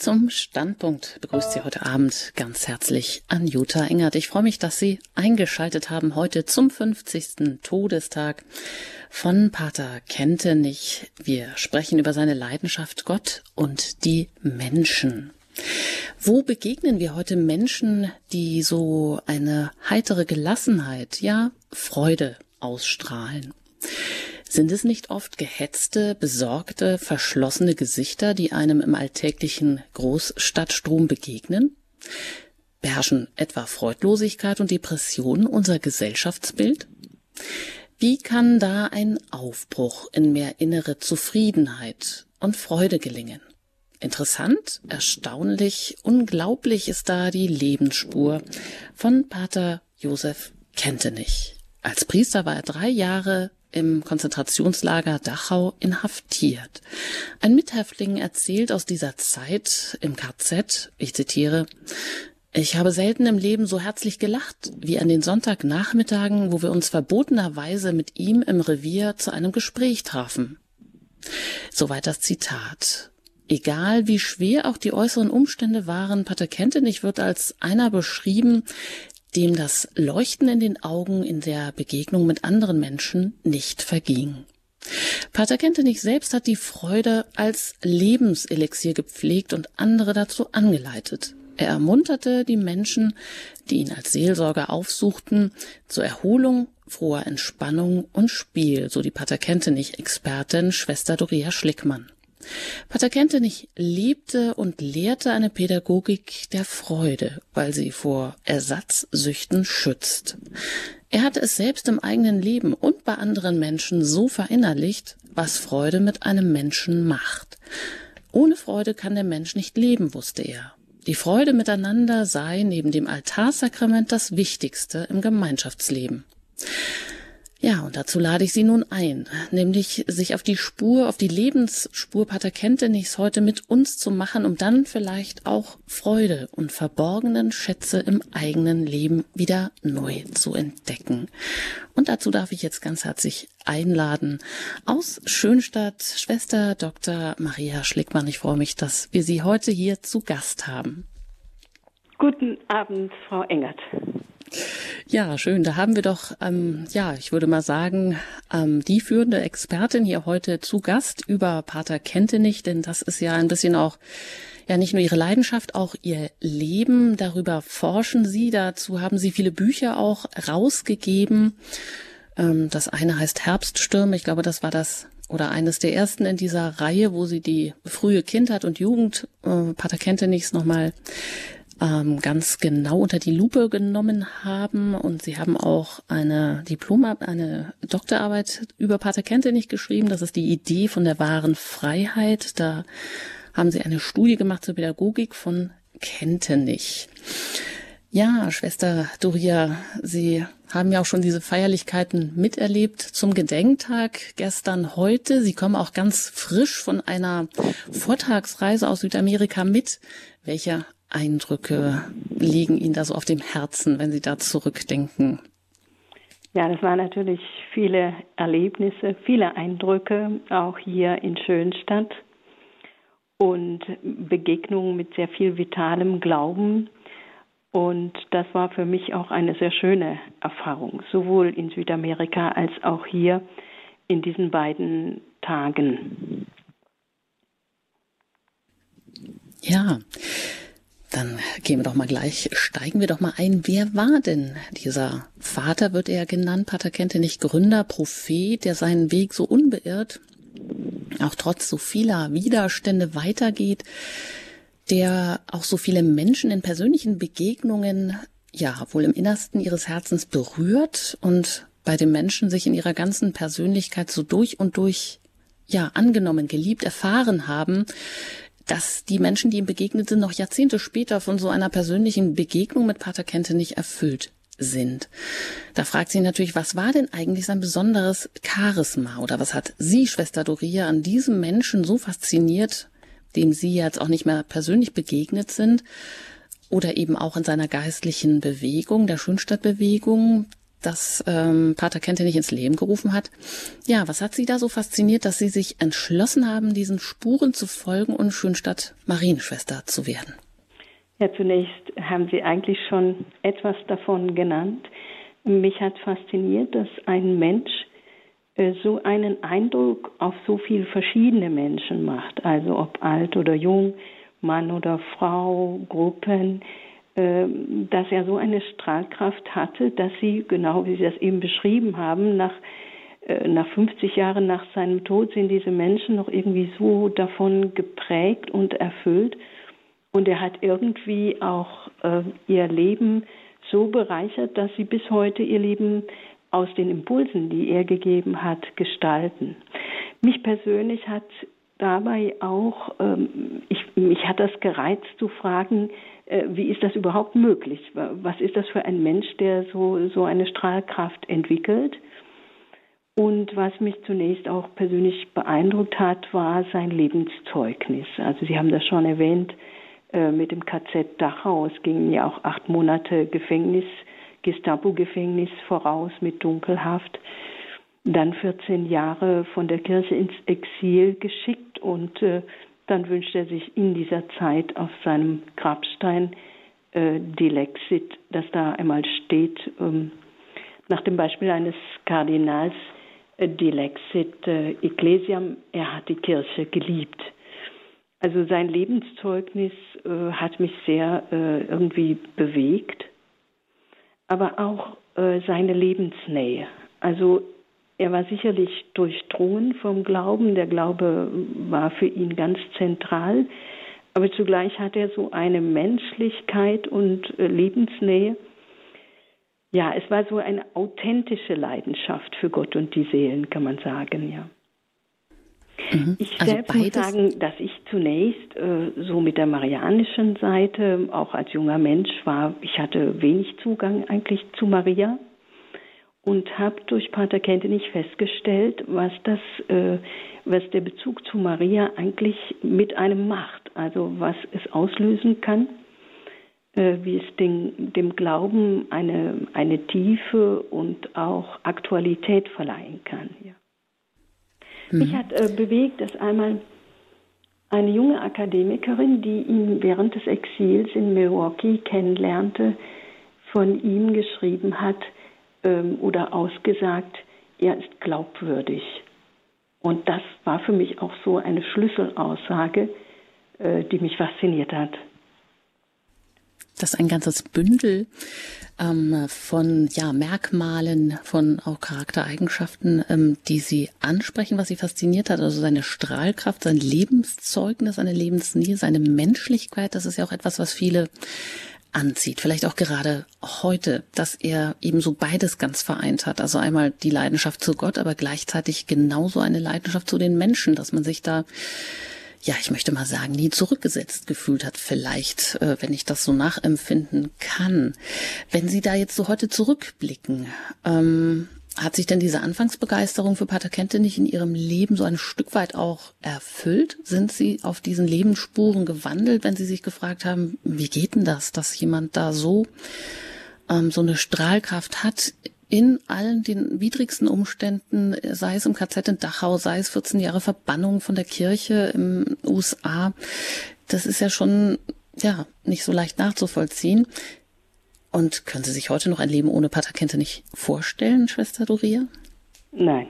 Zum Standpunkt begrüßt Sie heute Abend ganz herzlich Anjuta Engert. Ich freue mich, dass Sie eingeschaltet haben heute zum 50. Todestag von Pater Kentenich. Wir sprechen über seine Leidenschaft Gott und die Menschen. Wo begegnen wir heute Menschen, die so eine heitere Gelassenheit, ja Freude ausstrahlen? Sind es nicht oft gehetzte, besorgte, verschlossene Gesichter, die einem im alltäglichen Großstadtstrom begegnen? Beherrschen etwa Freudlosigkeit und Depression unser Gesellschaftsbild? Wie kann da ein Aufbruch in mehr innere Zufriedenheit und Freude gelingen? Interessant, erstaunlich, unglaublich ist da die Lebensspur von Pater Josef Kentenich. Als Priester war er drei Jahre im Konzentrationslager Dachau inhaftiert. Ein Mithäftling erzählt aus dieser Zeit im KZ, ich zitiere, ich habe selten im Leben so herzlich gelacht wie an den Sonntagnachmittagen, wo wir uns verbotenerweise mit ihm im Revier zu einem Gespräch trafen. Soweit das Zitat. Egal wie schwer auch die äußeren Umstände waren, Pater Kentenich wird als einer beschrieben, dem das Leuchten in den Augen in der Begegnung mit anderen Menschen nicht verging. Pater Kentenich selbst hat die Freude als Lebenselixier gepflegt und andere dazu angeleitet. Er ermunterte die Menschen, die ihn als Seelsorger aufsuchten, zur Erholung, froher Entspannung und Spiel, so die Pater Kentenich-Expertin Schwester Doria Schlickmann. Pater Kentenich lebte und lehrte eine Pädagogik der Freude, weil sie vor Ersatzsüchten schützt. Er hatte es selbst im eigenen Leben und bei anderen Menschen so verinnerlicht, was Freude mit einem Menschen macht. Ohne Freude kann der Mensch nicht leben, wusste er. Die Freude miteinander sei neben dem Altarsakrament das Wichtigste im Gemeinschaftsleben. Ja, und dazu lade ich Sie nun ein, nämlich sich auf die Spur, auf die Lebensspur Pater Kentenichs heute mit uns zu machen, um dann vielleicht auch Freude und verborgenen Schätze im eigenen Leben wieder neu zu entdecken. Und dazu darf ich jetzt ganz herzlich einladen aus Schönstadt Schwester Dr. Maria Schlickmann. Ich freue mich, dass wir Sie heute hier zu Gast haben. Guten Abend, Frau Engert. Ja, schön. Da haben wir doch, ähm, ja, ich würde mal sagen, ähm, die führende Expertin hier heute zu Gast über Pater Kentenich, denn das ist ja ein bisschen auch ja nicht nur ihre Leidenschaft, auch ihr Leben. Darüber forschen sie. Dazu haben sie viele Bücher auch rausgegeben. Ähm, das eine heißt Herbststürme. Ich glaube, das war das oder eines der ersten in dieser Reihe, wo sie die frühe Kindheit und Jugend äh, Pater Kentenichs nochmal ähm, ganz genau unter die Lupe genommen haben. Und sie haben auch eine Diplom, eine Doktorarbeit über Pater Kentenich geschrieben. Das ist die Idee von der wahren Freiheit. Da haben sie eine Studie gemacht zur Pädagogik von Kentenich. Ja, Schwester Doria, Sie haben ja auch schon diese Feierlichkeiten miterlebt zum Gedenktag gestern, heute. Sie kommen auch ganz frisch von einer Vortragsreise aus Südamerika mit. Welche Eindrücke liegen Ihnen da so auf dem Herzen, wenn Sie da zurückdenken? Ja, das waren natürlich viele Erlebnisse, viele Eindrücke, auch hier in Schönstadt und Begegnungen mit sehr viel vitalem Glauben. Und das war für mich auch eine sehr schöne Erfahrung, sowohl in Südamerika als auch hier in diesen beiden Tagen. Ja, dann gehen wir doch mal gleich, steigen wir doch mal ein. Wer war denn dieser Vater, wird er genannt, Pater Kentenich, Gründer, Prophet, der seinen Weg so unbeirrt, auch trotz so vieler Widerstände weitergeht, der auch so viele Menschen in persönlichen Begegnungen, ja, wohl im Innersten ihres Herzens berührt und bei den Menschen sich in ihrer ganzen Persönlichkeit so durch und durch ja, angenommen, geliebt, erfahren haben, dass die Menschen, die ihm begegnet sind, noch Jahrzehnte später von so einer persönlichen Begegnung mit Pater Kente nicht erfüllt sind. Da fragt sie natürlich, was war denn eigentlich sein besonderes Charisma oder was hat sie, Schwester Doria, an diesem Menschen so fasziniert, dem sie jetzt auch nicht mehr persönlich begegnet sind oder eben auch in seiner geistlichen Bewegung, der Schönstadtbewegung, das ähm, Pater Kente nicht ins Leben gerufen hat. Ja, was hat Sie da so fasziniert, dass Sie sich entschlossen haben, diesen Spuren zu folgen und Schönstadt Marienschwester zu werden? Ja, zunächst haben Sie eigentlich schon etwas davon genannt. Mich hat fasziniert, dass ein Mensch äh, so einen Eindruck auf so viele verschiedene Menschen macht, also ob alt oder jung, Mann oder Frau, Gruppen, dass er so eine Strahlkraft hatte, dass sie, genau wie Sie das eben beschrieben haben, nach, äh, nach 50 Jahren nach seinem Tod sind diese Menschen noch irgendwie so davon geprägt und erfüllt. Und er hat irgendwie auch äh, ihr Leben so bereichert, dass sie bis heute ihr Leben aus den Impulsen, die er gegeben hat, gestalten. Mich persönlich hat dabei auch, ähm, ich, mich hat das gereizt zu fragen, wie ist das überhaupt möglich? Was ist das für ein Mensch, der so, so eine Strahlkraft entwickelt? Und was mich zunächst auch persönlich beeindruckt hat, war sein Lebenszeugnis. Also Sie haben das schon erwähnt äh, mit dem KZ Dachau. Es gingen ja auch acht Monate Gefängnis, Gestapo-Gefängnis voraus mit Dunkelhaft. Dann 14 Jahre von der Kirche ins Exil geschickt und äh, dann wünscht er sich in dieser Zeit auf seinem Grabstein äh, Dilexit, das da einmal steht, ähm, nach dem Beispiel eines Kardinals, äh, Dilexit äh, Ecclesiam, er hat die Kirche geliebt. Also sein Lebenszeugnis äh, hat mich sehr äh, irgendwie bewegt, aber auch äh, seine Lebensnähe. Also er war sicherlich durchdrungen vom Glauben. Der Glaube war für ihn ganz zentral. Aber zugleich hat er so eine Menschlichkeit und äh, Lebensnähe. Ja, es war so eine authentische Leidenschaft für Gott und die Seelen, kann man sagen, ja. Mhm. Ich also selbst muss sagen, dass ich zunächst äh, so mit der marianischen Seite, auch als junger Mensch war, ich hatte wenig Zugang eigentlich zu Maria und habe durch Pater Kentenich festgestellt, was das, äh, was der Bezug zu Maria eigentlich mit einem macht, also was es auslösen kann, äh, wie es den, dem Glauben eine, eine Tiefe und auch Aktualität verleihen kann. Ja. Mhm. Mich hat äh, bewegt, dass einmal eine junge Akademikerin, die ihn während des Exils in Milwaukee kennenlernte, von ihm geschrieben hat, ähm, oder ausgesagt, er ist glaubwürdig. Und das war für mich auch so eine Schlüsselaussage, äh, die mich fasziniert hat. Das ist ein ganzes Bündel ähm, von ja, Merkmalen, von auch Charaktereigenschaften, ähm, die Sie ansprechen, was Sie fasziniert hat. Also seine Strahlkraft, sein Lebenszeugnis, seine Lebensnähe, seine Menschlichkeit. Das ist ja auch etwas, was viele anzieht. Vielleicht auch gerade heute, dass er eben so beides ganz vereint hat. Also einmal die Leidenschaft zu Gott, aber gleichzeitig genauso eine Leidenschaft zu den Menschen, dass man sich da ja, ich möchte mal sagen, nie zurückgesetzt gefühlt hat, vielleicht, äh, wenn ich das so nachempfinden kann. Wenn Sie da jetzt so heute zurückblicken, ähm, hat sich denn diese Anfangsbegeisterung für Pater Kente nicht in Ihrem Leben so ein Stück weit auch erfüllt? Sind Sie auf diesen Lebensspuren gewandelt, wenn Sie sich gefragt haben, wie geht denn das, dass jemand da so, ähm, so eine Strahlkraft hat in allen den widrigsten Umständen, sei es im KZ in Dachau, sei es 14 Jahre Verbannung von der Kirche im USA. Das ist ja schon, ja, nicht so leicht nachzuvollziehen. Und können Sie sich heute noch ein Leben ohne Paterkente nicht vorstellen, Schwester Doria? Nein.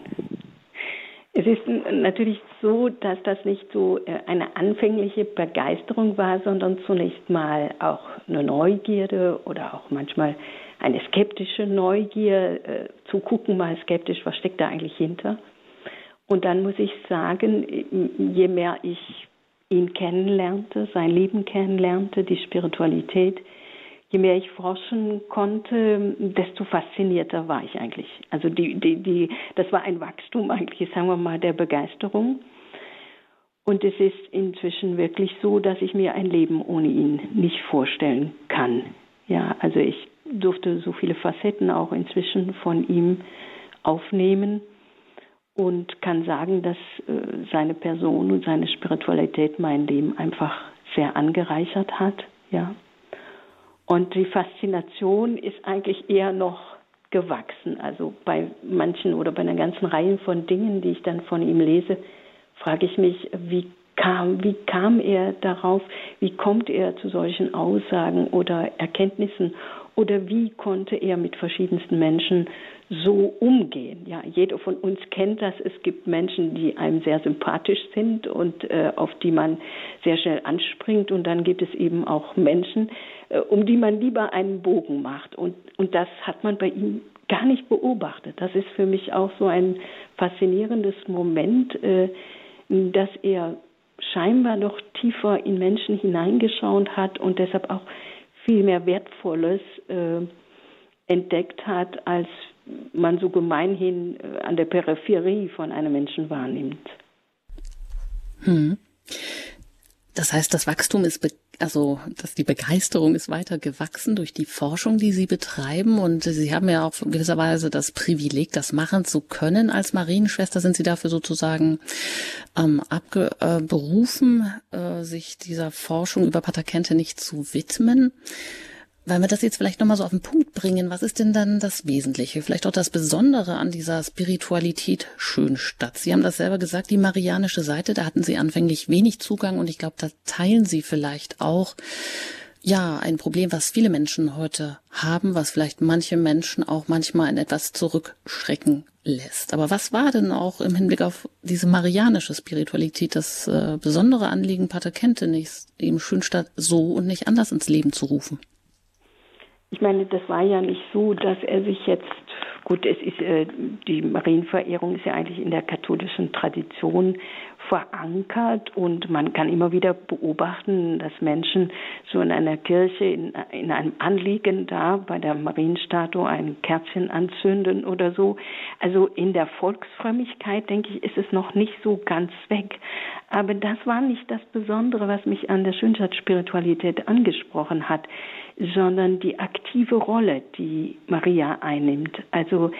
Es ist natürlich so, dass das nicht so äh, eine anfängliche Begeisterung war, sondern zunächst mal auch eine Neugierde oder auch manchmal eine skeptische Neugier, äh, zu gucken mal skeptisch, was steckt da eigentlich hinter. Und dann muss ich sagen, je mehr ich ihn kennenlernte, sein Leben kennenlernte, die Spiritualität, je mehr ich forschen konnte, desto faszinierter war ich eigentlich. Also die, die, die, das war ein Wachstum eigentlich, sagen wir mal, der Begeisterung. Und es ist inzwischen wirklich so, dass ich mir ein Leben ohne ihn nicht vorstellen kann. Ja, also ich durfte so viele Facetten auch inzwischen von ihm aufnehmen und kann sagen, dass äh, seine Person und seine Spiritualität mein Leben einfach sehr angereichert hat. Ja. Und die Faszination ist eigentlich eher noch gewachsen. Also bei manchen oder bei einer ganzen Reihe von Dingen, die ich dann von ihm lese, frage ich mich, wie kam, wie kam er darauf, wie kommt er zu solchen Aussagen oder Erkenntnissen oder wie konnte er mit verschiedensten Menschen so umgehen? Ja, jeder von uns kennt das. Es gibt Menschen, die einem sehr sympathisch sind und äh, auf die man sehr schnell anspringt. Und dann gibt es eben auch Menschen, äh, um die man lieber einen Bogen macht. Und, und das hat man bei ihm gar nicht beobachtet. Das ist für mich auch so ein faszinierendes Moment, äh, dass er scheinbar noch tiefer in Menschen hineingeschaut hat und deshalb auch viel mehr Wertvolles äh, entdeckt hat, als man so gemeinhin äh, an der Peripherie von einem Menschen wahrnimmt. Hm. Das heißt, das Wachstum ist, also, dass die Begeisterung ist weiter gewachsen durch die Forschung, die Sie betreiben. Und Sie haben ja auch gewisserweise das Privileg, das machen zu können. Als Marienschwester sind Sie dafür sozusagen ähm, abberufen, äh, sich dieser Forschung über Pater nicht zu widmen. Weil wir das jetzt vielleicht nochmal so auf den Punkt bringen, was ist denn dann das Wesentliche, vielleicht auch das Besondere an dieser Spiritualität Schönstadt? Sie haben das selber gesagt, die marianische Seite, da hatten Sie anfänglich wenig Zugang und ich glaube, da teilen Sie vielleicht auch ja, ein Problem, was viele Menschen heute haben, was vielleicht manche Menschen auch manchmal in etwas zurückschrecken lässt. Aber was war denn auch im Hinblick auf diese marianische Spiritualität das äh, besondere Anliegen Pater Kentenich, eben Schönstadt so und nicht anders ins Leben zu rufen? Ich meine, das war ja nicht so, dass er sich jetzt, gut, es ist, äh, die Marienverehrung ist ja eigentlich in der katholischen Tradition verankert und man kann immer wieder beobachten, dass Menschen so in einer Kirche in, in einem Anliegen da bei der Marienstatue ein Kerzchen anzünden oder so. Also in der Volksfrömmigkeit, denke ich, ist es noch nicht so ganz weg. Aber das war nicht das Besondere, was mich an der Schönstadt-Spiritualität angesprochen hat sondern die aktive Rolle, die Maria einnimmt. Also,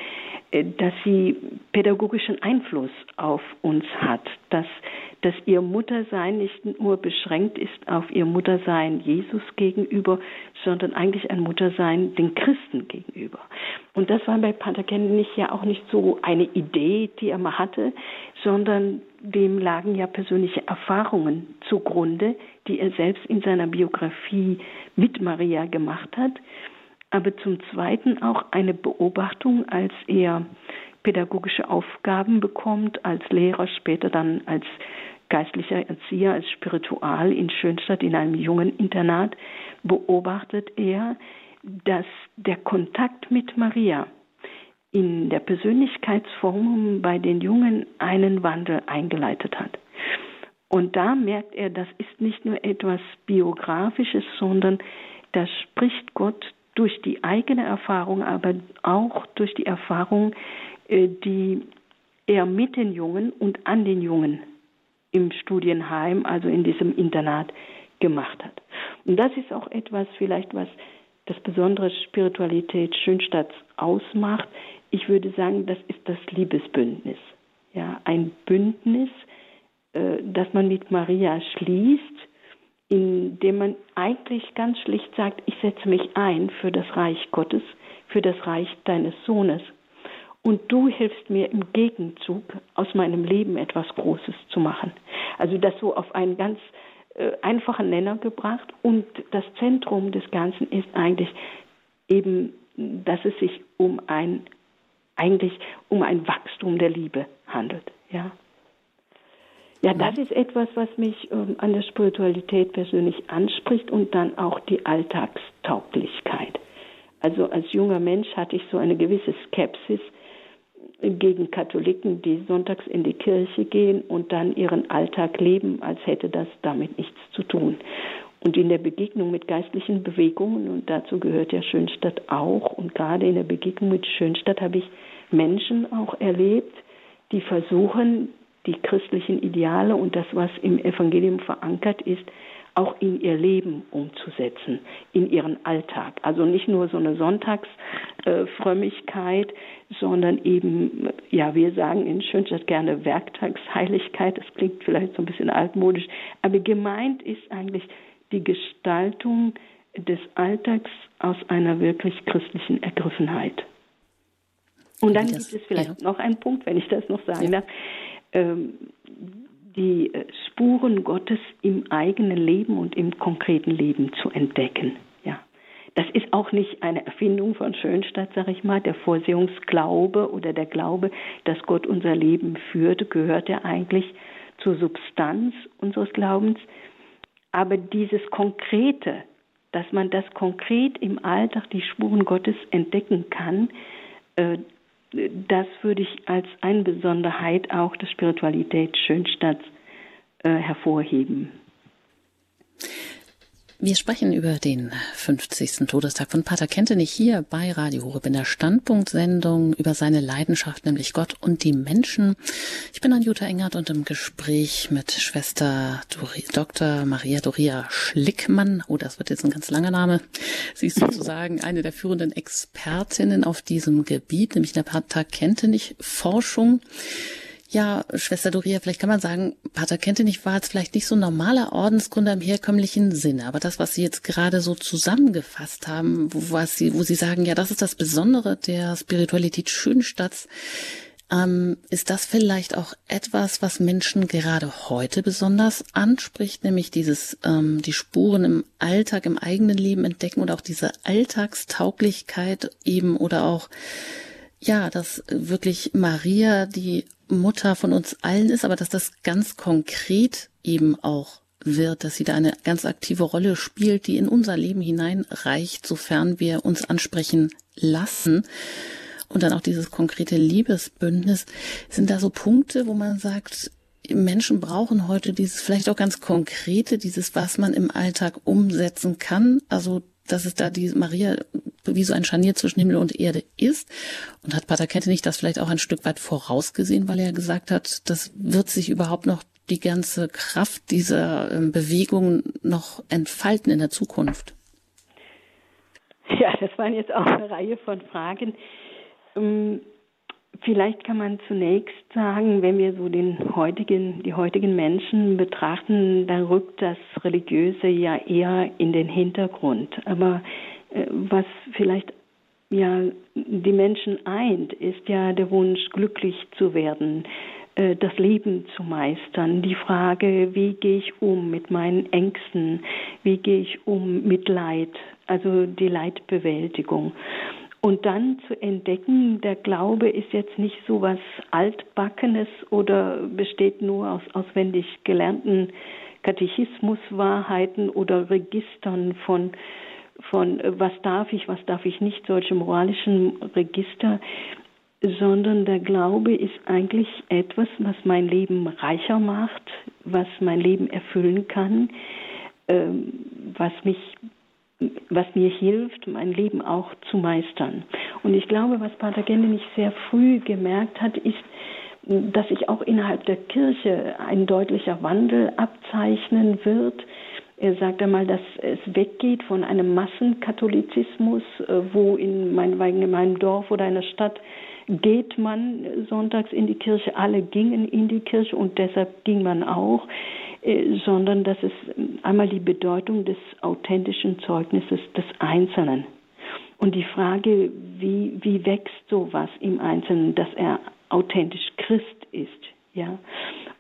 äh, dass sie pädagogischen Einfluss auf uns hat, dass, dass ihr Muttersein nicht nur beschränkt ist auf ihr Muttersein Jesus gegenüber, sondern eigentlich ein Muttersein den Christen gegenüber. Und das war bei Pater Kentenich ja auch nicht so eine Idee, die er mal hatte, sondern dem lagen ja persönliche Erfahrungen zugrunde, die er selbst in seiner Biografie mit Maria gemacht hat, aber zum Zweiten auch eine Beobachtung, als er pädagogische Aufgaben bekommt, als Lehrer, später dann als geistlicher Erzieher, als Spiritual in Schönstadt in einem jungen Internat, beobachtet er, dass der Kontakt mit Maria in der Persönlichkeitsform bei den Jungen einen Wandel eingeleitet hat. Und da merkt er, das ist nicht nur etwas Biografisches, sondern da spricht Gott durch die eigene Erfahrung, aber auch durch die Erfahrung, äh, die er mit den Jungen und an den Jungen im Studienheim, also in diesem Internat, gemacht hat. Und das ist auch etwas vielleicht, was das besondere Spiritualität Schönstadts ausmacht. Ich würde sagen, das ist das Liebesbündnis. Ja, ein Bündnis, äh, das man mit Maria schließt, indem man eigentlich ganz schlicht sagt, ich setze mich ein für das Reich Gottes, für das Reich deines Sohnes. Und du hilfst mir im Gegenzug aus meinem Leben etwas Großes zu machen. Also das so auf einen ganz äh, einfachen Nenner gebracht. Und das Zentrum des Ganzen ist eigentlich eben, dass es sich um ein, eigentlich um ein Wachstum der Liebe handelt. Ja. Ja, das ist etwas, was mich ähm, an der Spiritualität persönlich anspricht und dann auch die Alltagstauglichkeit. Also als junger Mensch hatte ich so eine gewisse Skepsis gegen Katholiken, die sonntags in die Kirche gehen und dann ihren Alltag leben, als hätte das damit nichts zu tun. Und in der Begegnung mit geistlichen Bewegungen, und dazu gehört ja Schönstadt auch, und gerade in der Begegnung mit Schönstadt habe ich Menschen auch erlebt, die versuchen, die christlichen Ideale und das, was im Evangelium verankert ist, auch in ihr Leben umzusetzen, in ihren Alltag. Also nicht nur so eine Sonntagsfrömmigkeit, sondern eben, ja, wir sagen in Schönstadt gerne Werktagsheiligkeit, das klingt vielleicht so ein bisschen altmodisch, aber gemeint ist eigentlich die Gestaltung des Alltags aus einer wirklich christlichen Ergriffenheit. Und dann gibt es vielleicht ja. noch einen Punkt, wenn ich das noch sagen ja. darf. Ähm, die äh, Spuren Gottes im eigenen Leben und im konkreten Leben zu entdecken. Ja, das ist auch nicht eine Erfindung von Schönstadt, sage ich mal. Der Vorsehungsglaube oder der Glaube, dass Gott unser Leben führte, gehört ja eigentlich zur Substanz unseres Glaubens. Aber dieses Konkrete, dass man das konkret im Alltag die Spuren Gottes entdecken kann, äh, das würde ich als eine Besonderheit auch der Spiritualität Schönstadts äh, hervorheben. Wir sprechen über den 50. Todestag von Pater Kentenich hier bei Radio Horeb in der Standpunktsendung über seine Leidenschaft, nämlich Gott und die Menschen. Ich bin Anjuta Engert und im Gespräch mit Schwester Dr. Maria Doria Schlickmann. Oh, das wird jetzt ein ganz langer Name. Sie ist sozusagen eine der führenden Expertinnen auf diesem Gebiet, nämlich in der Pater Kentenich Forschung. Ja, Schwester Doria, vielleicht kann man sagen, Pater Kentenich war jetzt vielleicht nicht so ein normaler Ordensgründer im herkömmlichen Sinne, aber das, was Sie jetzt gerade so zusammengefasst haben, wo, was Sie, wo Sie sagen, ja, das ist das Besondere der Spiritualität Schönstadts, ähm, ist das vielleicht auch etwas, was Menschen gerade heute besonders anspricht, nämlich dieses, ähm, die Spuren im Alltag, im eigenen Leben entdecken und auch diese Alltagstauglichkeit eben oder auch ja, dass wirklich Maria die Mutter von uns allen ist, aber dass das ganz konkret eben auch wird, dass sie da eine ganz aktive Rolle spielt, die in unser Leben hineinreicht, sofern wir uns ansprechen lassen. Und dann auch dieses konkrete Liebesbündnis. Sind da so Punkte, wo man sagt, Menschen brauchen heute dieses vielleicht auch ganz konkrete, dieses, was man im Alltag umsetzen kann. Also dass es da die Maria wie so ein Scharnier zwischen Himmel und Erde ist. Und hat Pater Kette nicht das vielleicht auch ein Stück weit vorausgesehen, weil er gesagt hat, das wird sich überhaupt noch die ganze Kraft dieser ähm, Bewegung noch entfalten in der Zukunft? Ja, das waren jetzt auch eine Reihe von Fragen. Vielleicht kann man zunächst sagen, wenn wir so den heutigen, die heutigen Menschen betrachten, dann rückt das Religiöse ja eher in den Hintergrund. Aber äh, was vielleicht ja die Menschen eint, ist ja der Wunsch, glücklich zu werden, äh, das Leben zu meistern, die Frage, wie gehe ich um mit meinen Ängsten, wie gehe ich um mit Leid, also die Leidbewältigung. Und dann zu entdecken, der Glaube ist jetzt nicht so was Altbackenes oder besteht nur aus auswendig gelernten Katechismuswahrheiten oder Registern von, von was darf ich, was darf ich nicht, solche moralischen Register, sondern der Glaube ist eigentlich etwas, was mein Leben reicher macht, was mein Leben erfüllen kann, ähm, was mich was mir hilft, mein Leben auch zu meistern. Und ich glaube, was Pater Gende nicht sehr früh gemerkt hat, ist, dass sich auch innerhalb der Kirche ein deutlicher Wandel abzeichnen wird. Er sagt einmal, dass es weggeht von einem Massenkatholizismus, äh, wo in meinem Dorf oder einer Stadt geht man sonntags in die Kirche, alle gingen in die Kirche und deshalb ging man auch sondern dass es einmal die Bedeutung des authentischen Zeugnisses des Einzelnen und die Frage, wie, wie wächst sowas im Einzelnen, dass er authentisch Christ ist, ja.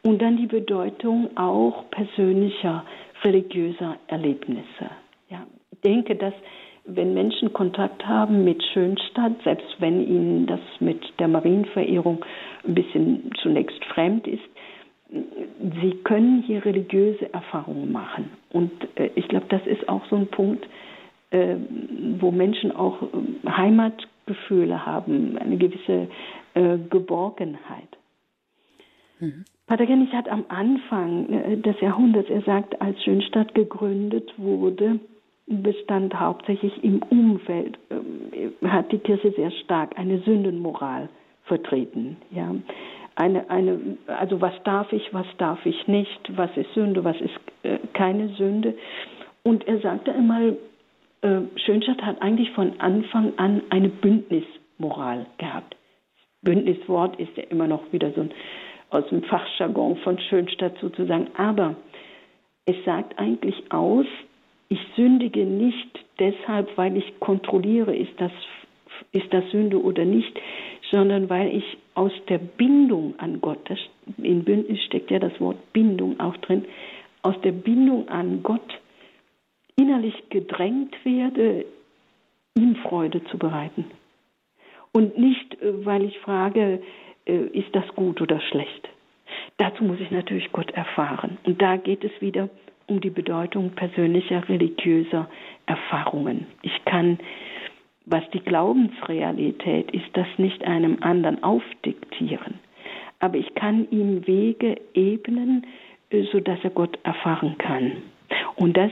Und dann die Bedeutung auch persönlicher religiöser Erlebnisse. Ja. Ich denke, dass wenn Menschen Kontakt haben mit Schönstadt, selbst wenn ihnen das mit der Marienverehrung ein bisschen zunächst fremd ist, sie können hier religiöse Erfahrungen machen. Und äh, ich glaube, das ist auch so ein Punkt, äh, wo Menschen auch äh, Heimatgefühle haben, eine gewisse äh, Geborgenheit. Mhm. Pater Kennig hat am Anfang äh, des Jahrhunderts, er sagt, als Schönstadt gegründet wurde, bestand hauptsächlich im Umfeld, äh, hat die Kirche sehr stark eine Sündenmoral vertreten. Ja eine, eine, also was darf ich, was darf ich nicht, was ist Sünde, was ist äh, keine Sünde. Und er sagte einmal, äh, Schönstadt hat eigentlich von Anfang an eine Bündnismoral gehabt. Bündniswort ist ja immer noch wieder so ein, aus dem Fachjargon von Schönstadt sozusagen. Aber es sagt eigentlich aus, ich sündige nicht deshalb, weil ich kontrolliere, ist das, ist das Sünde oder nicht, sondern weil ich aus der Bindung an Gott, in Bündnis steckt ja das Wort Bindung auch drin, aus der Bindung an Gott innerlich gedrängt werde, ihm Freude zu bereiten. Und nicht, äh, weil ich frage, äh, ist das gut oder schlecht. Dazu muss ich natürlich Gott erfahren. Und da geht es wieder um die Bedeutung persönlicher religiöser Erfahrungen. Ich kann, was die Glaubensrealität ist, das nicht einem anderen aufdiktieren. Aber ich kann ihm Wege ebnen, äh, sodass er Gott erfahren kann. Und das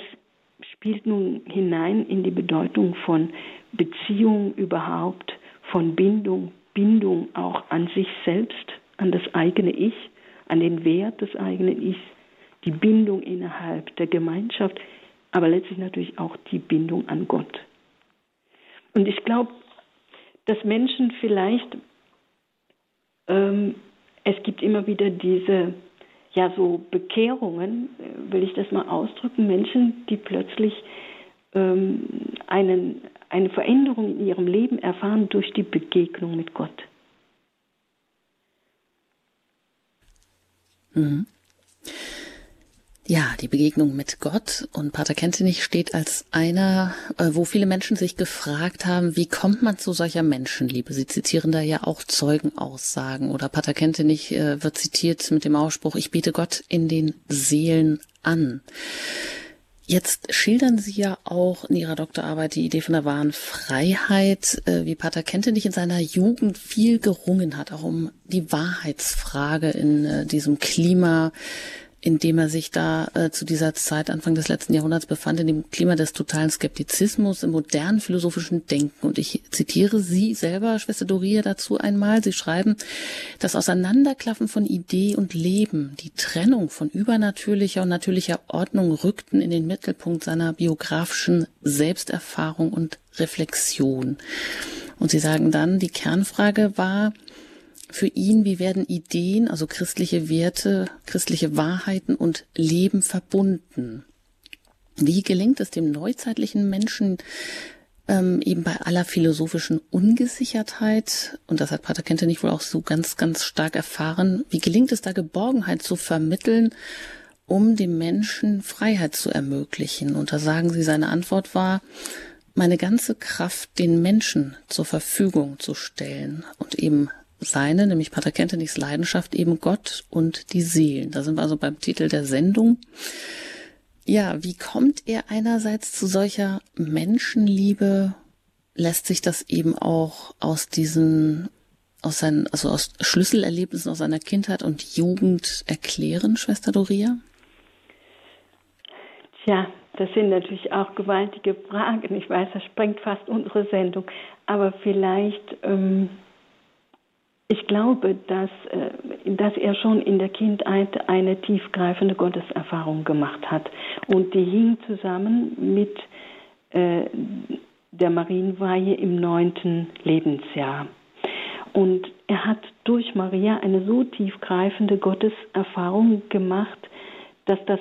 spielt nun hinein in die Bedeutung von Beziehung überhaupt, von Bindung, Bindung auch an sich selbst, an das eigene Ich, an den Wert des eigenen Ichs, die Bindung innerhalb der Gemeinschaft, aber letztlich natürlich auch die Bindung an Gott. Und ich glaube, dass Menschen vielleicht, ähm, es gibt immer wieder diese, ja, so Bekehrungen, äh, will ich das mal ausdrücken, Menschen, die plötzlich ähm, einen, eine Veränderung in ihrem Leben erfahren durch die Begegnung mit Gott. Mhm. Ja, die Begegnung mit Gott und Pater Kentenich steht als einer, äh, wo viele Menschen sich gefragt haben, wie kommt man zu solcher Menschenliebe? Sie zitieren da ja auch Zeugenaussagen oder Pater Kentenich äh, wird zitiert mit dem Ausspruch, ich bete Gott in den Seelen an. Jetzt schildern Sie ja auch in Ihrer Doktorarbeit die Idee von der wahren Freiheit, äh, wie Pater Kentenich in seiner Jugend viel gerungen hat, auch um die Wahrheitsfrage in diesem Klima in dem er sich da äh, zu dieser Zeit, Anfang des letzten Jahrhunderts, befand, in dem Klima des totalen Skeptizismus, im modernen philosophischen Denken. Und ich zitiere Sie selber, Schwester Doria, dazu einmal. Sie schreiben, das Auseinanderklaffen von Idee und Leben, die Trennung von übernatürlicher und natürlicher Ordnung rückten in den Mittelpunkt seiner biografischen Selbsterfahrung und Reflexion. Und Sie sagen dann, die Kernfrage war, für ihn, wie werden Ideen, also christliche Werte, christliche Wahrheiten und Leben verbunden? Wie gelingt es dem neuzeitlichen Menschen, ähm, eben bei aller philosophischen Ungesichertheit, und das hat Pater Kente nicht wohl auch so ganz, ganz stark erfahren, wie gelingt es da Geborgenheit zu vermitteln, um dem Menschen Freiheit zu ermöglichen? Und da sagen sie, seine Antwort war, meine ganze Kraft den Menschen zur Verfügung zu stellen und eben seine, nämlich Pater Kentenichs Leidenschaft, eben Gott und die Seelen. Da sind wir also beim Titel der Sendung. Ja, wie kommt er einerseits zu solcher Menschenliebe? Lässt sich das eben auch aus diesen, aus seinen, also aus Schlüsselerlebnissen aus seiner Kindheit und Jugend erklären, Schwester Doria? Tja, das sind natürlich auch gewaltige Fragen. Ich weiß, das sprengt fast unsere Sendung. Aber vielleicht ähm, ich glaube, dass, äh, dass er schon in der Kindheit eine tiefgreifende Gotteserfahrung gemacht hat. Und die hing zusammen mit äh, der Marienweihe im neunten Lebensjahr. Und er hat durch Maria eine so tiefgreifende Gotteserfahrung gemacht, dass das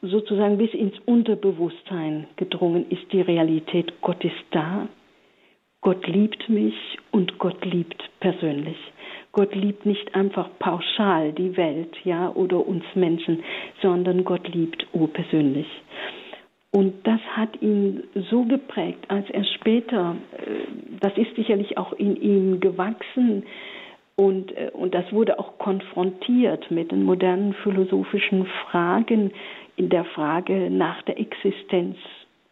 sozusagen bis ins Unterbewusstsein gedrungen ist, die Realität, Gott ist da, Gott liebt mich und Gott liebt persönlich. Gott liebt nicht einfach pauschal die Welt, ja, oder uns Menschen, sondern Gott liebt urpersönlich. Und das hat ihn so geprägt, als er später, äh, das ist sicherlich auch in ihm gewachsen, und, äh, und das wurde auch konfrontiert mit den modernen philosophischen Fragen, in der Frage nach der Existenz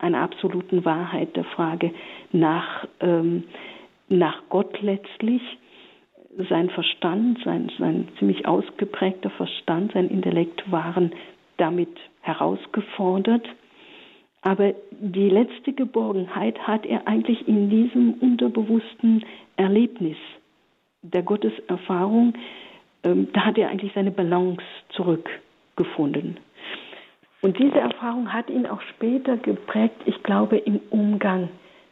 einer absoluten Wahrheit, der Frage nach, ähm, nach Gott letztlich. Sein Verstand, sein, sein ziemlich ausgeprägter Verstand, sein Intellekt waren damit herausgefordert. Aber die letzte Geborgenheit hat er eigentlich in diesem unterbewussten Erlebnis der Gotteserfahrung, ähm, da hat er eigentlich seine Balance zurückgefunden. Und diese Erfahrung hat ihn auch später geprägt, ich glaube, im Umgang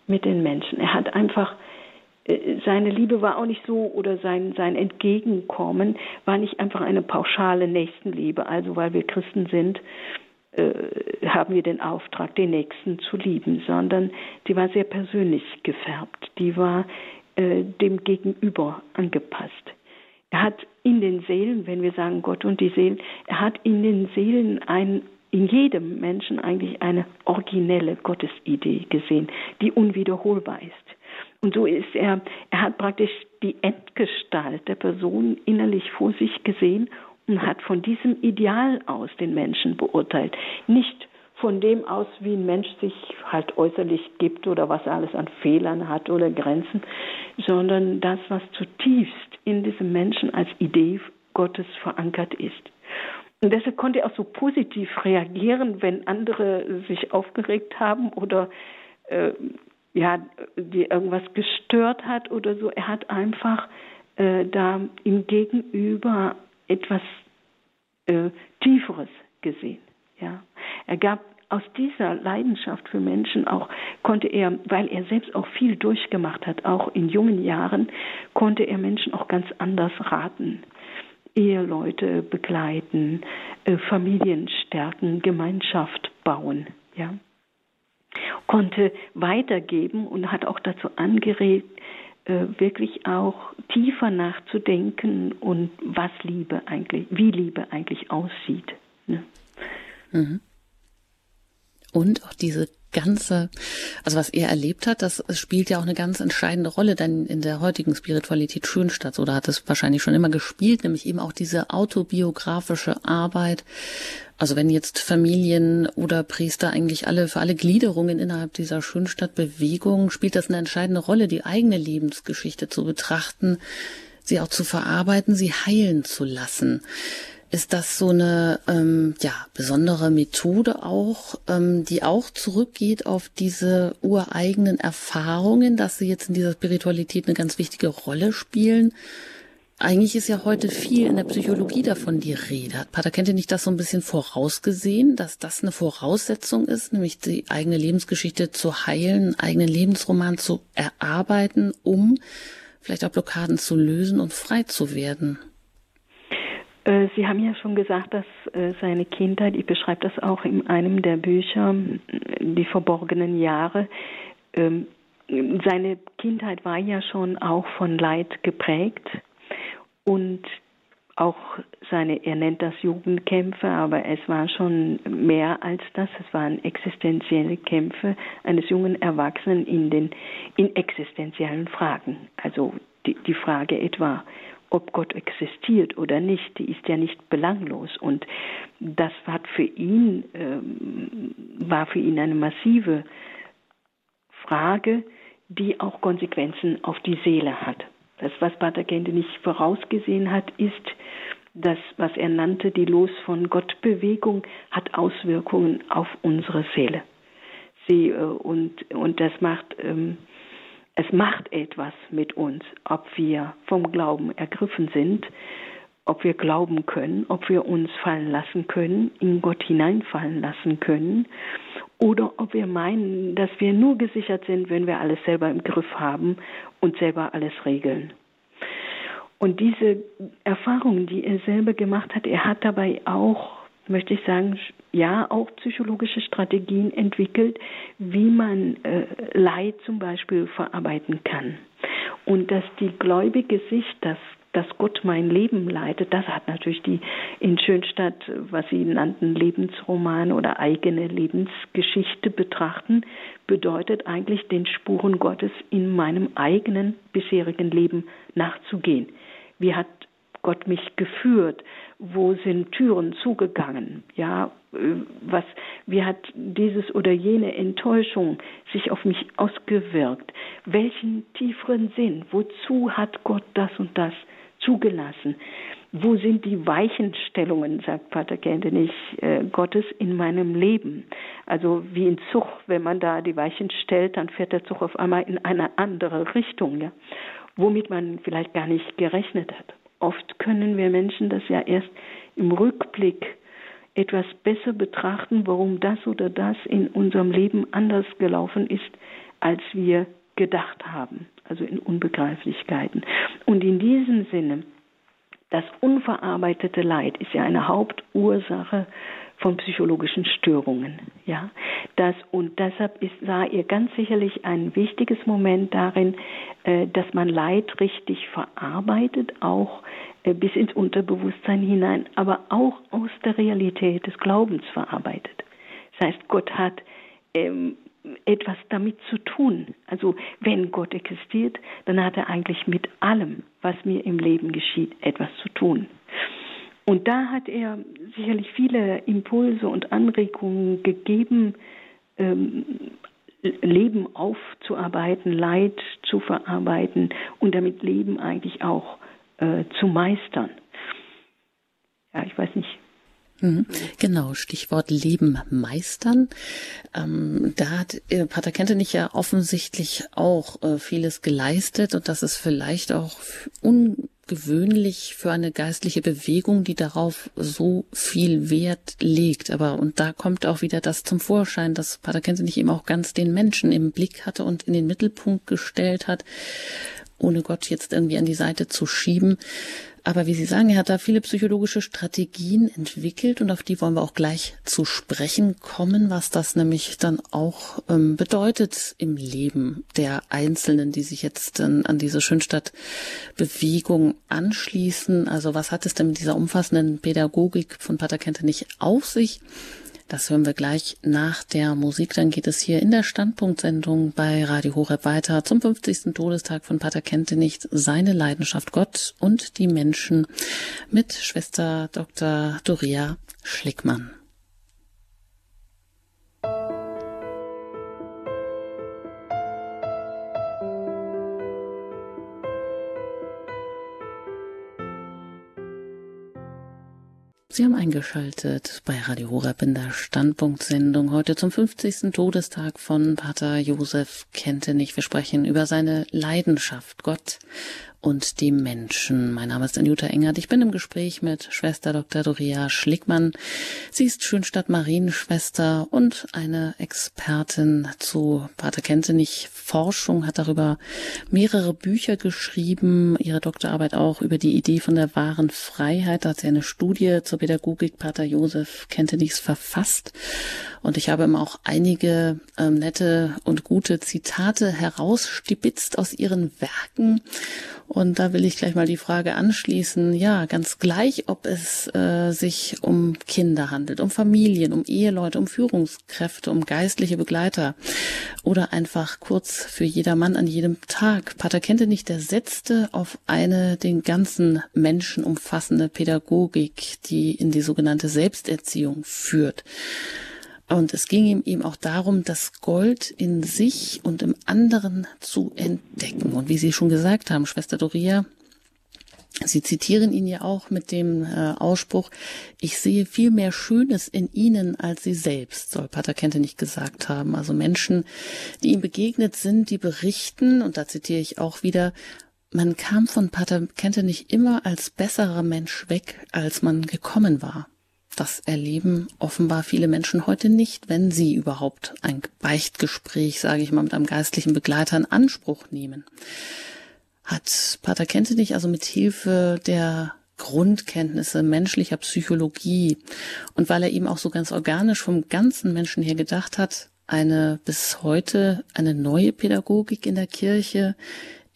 mit den Menschen. Er hat einfach, äh, seine Liebe war auch nicht so, oder sein, sein Entgegenkommen war nicht einfach eine pauschale Nächstenliebe. Also, weil wir Christen sind, äh, haben wir den Auftrag, den Nächsten zu lieben, sondern die war sehr persönlich gefärbt. Die war äh, dem Gegenüber angepasst. Er hat in den Seelen, wenn wir sagen Gott und die Seelen, er hat in den Seelen ein, in jedem Menschen eigentlich eine originelle Gottesidee gesehen, die unwiederholbar ist. Und so ist er, er hat praktisch die Endgestalt der Person innerlich vor sich gesehen und hat von diesem Ideal aus den Menschen beurteilt. Nicht von dem aus, wie ein Mensch sich halt äußerlich gibt oder was er alles an Fehlern hat oder Grenzen, sondern das, was zutiefst in diesem Menschen als Idee Gottes verankert ist. Und deshalb konnte er auch so positiv reagieren, wenn andere sich aufgeregt haben oder äh, ja, die irgendwas gestört hat oder so. Er hat einfach äh, da im Gegenüber etwas äh, Tieferes gesehen. Ja, er gab aus dieser Leidenschaft für Menschen auch konnte er, weil er selbst auch viel durchgemacht hat, auch in jungen Jahren, konnte er Menschen auch ganz anders raten. Eheleute begleiten, äh, Familien stärken, Gemeinschaft bauen, ja. Konnte weitergeben und hat auch dazu angeregt, äh, wirklich auch tiefer nachzudenken und was Liebe eigentlich, wie Liebe eigentlich aussieht. Ne? Mhm. Und auch diese ganze, also was er erlebt hat, das spielt ja auch eine ganz entscheidende Rolle dann in der heutigen Spiritualität Schönstadt oder hat es wahrscheinlich schon immer gespielt, nämlich eben auch diese autobiografische Arbeit. Also wenn jetzt Familien oder Priester eigentlich alle für alle Gliederungen innerhalb dieser Schönstadtbewegung spielt das eine entscheidende Rolle, die eigene Lebensgeschichte zu betrachten, sie auch zu verarbeiten, sie heilen zu lassen. Ist das so eine ähm, ja, besondere Methode auch, ähm, die auch zurückgeht auf diese ureigenen Erfahrungen, dass sie jetzt in dieser Spiritualität eine ganz wichtige Rolle spielen? Eigentlich ist ja heute viel in der Psychologie davon die Rede. Hat Pater Kente nicht das so ein bisschen vorausgesehen, dass das eine Voraussetzung ist, nämlich die eigene Lebensgeschichte zu heilen, einen eigenen Lebensroman zu erarbeiten, um vielleicht auch Blockaden zu lösen und frei zu werden? Äh, Sie haben ja schon gesagt, dass äh, seine Kindheit, ich beschreibe das auch in einem der Bücher, die verborgenen Jahre, ähm, seine Kindheit war ja schon auch von Leid geprägt und auch seine, er nennt das Jugendkämpfe, aber es war schon mehr als das. Es waren existenzielle Kämpfe eines jungen Erwachsenen in den in existenziellen Fragen. Also die, die Frage etwa, ob Gott existiert oder nicht, die ist ja nicht belanglos. Und das hat für ihn, ähm, war für ihn eine massive Frage, die auch Konsequenzen auf die Seele hat. Das, was Pater Kente nicht vorausgesehen hat, ist, dass, was er nannte, die Los von Gott Bewegung hat Auswirkungen auf unsere Seele. Sie, äh, und, und das macht, ähm, es macht etwas mit uns, ob wir vom Glauben ergriffen sind, ob wir glauben können, ob wir uns fallen lassen können, in Gott hineinfallen lassen können, oder ob wir meinen, dass wir nur gesichert sind, wenn wir alles selber im Griff haben und selber alles regeln. Und diese Erfahrungen, die er selber gemacht hat, er hat dabei auch, möchte ich sagen, ja auch psychologische Strategien entwickelt, wie man äh, Leid zum Beispiel verarbeiten kann. Und dass die gläubige Sicht, dass dass Gott mein Leben leitet, das hat natürlich die in Schönstadt, was Sie nannten, Lebensroman oder eigene Lebensgeschichte betrachten, bedeutet eigentlich den Spuren Gottes in meinem eigenen bisherigen Leben nachzugehen. Wie hat Gott mich geführt? Wo sind Türen zugegangen? Ja, äh, was, wie hat dieses oder jene Enttäuschung sich auf mich ausgewirkt? Welchen tieferen Sinn? Wozu hat Gott das und das zugelassen? Wo sind die Weichenstellungen, sagt Pater Kendenich, äh, Gottes in meinem Leben? Also wie in Zug, wenn man da die Weichen stellt, dann fährt der Zug auf einmal in eine andere Richtung, ja? womit man vielleicht gar nicht gerechnet hat. Oft können wir Menschen das ja erst im Rückblick etwas besser betrachten, warum das oder das in unserem Leben anders gelaufen ist, als wir gedacht haben, also in Unbegreiflichkeiten. Und in diesem Sinne, das unverarbeitete Leid ist ja eine Hauptursache von psychologischen Störungen. Ja, das und deshalb ist, sah ihr ganz sicherlich ein wichtiges Moment darin, äh, dass man Leid richtig verarbeitet, auch äh, bis ins Unterbewusstsein hinein, aber auch aus der Realität des Glaubens verarbeitet. Das heißt, Gott hat ähm, etwas damit zu tun. Also wenn Gott existiert, dann hat er eigentlich mit allem, was mir im Leben geschieht, etwas zu tun. Und da hat er sicherlich viele Impulse und Anregungen gegeben, ähm, Leben aufzuarbeiten, Leid zu verarbeiten und damit Leben eigentlich auch äh, zu meistern. Ja, ich weiß nicht, Mhm. Genau, Stichwort Leben meistern. Ähm, da hat äh, Pater Kentenich ja offensichtlich auch äh, vieles geleistet und das ist vielleicht auch ungewöhnlich für eine geistliche Bewegung, die darauf so viel Wert legt. Aber und da kommt auch wieder das zum Vorschein, dass Pater Kentenich eben auch ganz den Menschen im Blick hatte und in den Mittelpunkt gestellt hat, ohne Gott jetzt irgendwie an die Seite zu schieben. Aber wie Sie sagen, er hat da viele psychologische Strategien entwickelt und auf die wollen wir auch gleich zu sprechen kommen, was das nämlich dann auch ähm, bedeutet im Leben der Einzelnen, die sich jetzt dann an diese Schönstadt-Bewegung anschließen. Also was hat es denn mit dieser umfassenden Pädagogik von Pater Kente nicht auf sich? Das hören wir gleich nach der Musik. Dann geht es hier in der Standpunktsendung bei Radio Horeb weiter zum 50. Todestag von Pater Kentenich, seine Leidenschaft Gott und die Menschen mit Schwester Dr. Doria Schlickmann. Sie haben eingeschaltet bei Radio Horeb in der Standpunktsendung heute zum 50. Todestag von Pater Josef Kentenich. Wir sprechen über seine Leidenschaft, Gott und die Menschen. Mein Name ist Anjuta Engert. Ich bin im Gespräch mit Schwester Dr. Doria Schlickmann. Sie ist Schönstadt Marienschwester und eine Expertin zu Pater Kentenich Forschung, hat darüber mehrere Bücher geschrieben, ihre Doktorarbeit auch über die Idee von der wahren Freiheit. Da hat sie eine Studie zur Pädagogik Pater Josef Kentenichs verfasst. Und ich habe immer auch einige ähm, nette und gute Zitate herausstibitzt aus ihren Werken. Und da will ich gleich mal die Frage anschließen, ja, ganz gleich, ob es äh, sich um Kinder handelt, um Familien, um Eheleute, um Führungskräfte, um geistliche Begleiter oder einfach kurz für jedermann an jedem Tag. Pater Kente nicht, der setzte auf eine den ganzen Menschen umfassende Pädagogik, die in die sogenannte Selbsterziehung führt. Und es ging ihm eben auch darum, das Gold in sich und im anderen zu entdecken. Und wie Sie schon gesagt haben, Schwester Doria, Sie zitieren ihn ja auch mit dem äh, Ausspruch, ich sehe viel mehr Schönes in Ihnen als Sie selbst, soll Pater Kente nicht gesagt haben. Also Menschen, die ihm begegnet sind, die berichten, und da zitiere ich auch wieder, man kam von Pater Kente nicht immer als besserer Mensch weg, als man gekommen war. Das erleben offenbar viele Menschen heute nicht, wenn sie überhaupt ein Beichtgespräch, sage ich mal, mit einem geistlichen Begleiter in Anspruch nehmen. Hat Pater Kentenich also mit Hilfe der Grundkenntnisse menschlicher Psychologie und weil er eben auch so ganz organisch vom ganzen Menschen her gedacht hat, eine bis heute eine neue Pädagogik in der Kirche,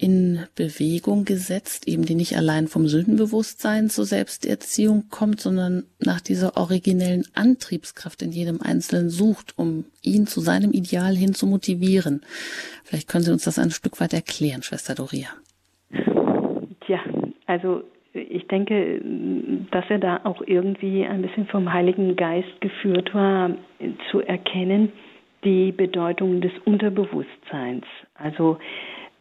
in Bewegung gesetzt, eben die nicht allein vom Sündenbewusstsein zur Selbsterziehung kommt, sondern nach dieser originellen Antriebskraft in jedem Einzelnen sucht, um ihn zu seinem Ideal hin zu motivieren. Vielleicht können Sie uns das ein Stück weit erklären, Schwester Doria. Ja, also ich denke, dass er da auch irgendwie ein bisschen vom Heiligen Geist geführt war, zu erkennen die Bedeutung des Unterbewusstseins. Also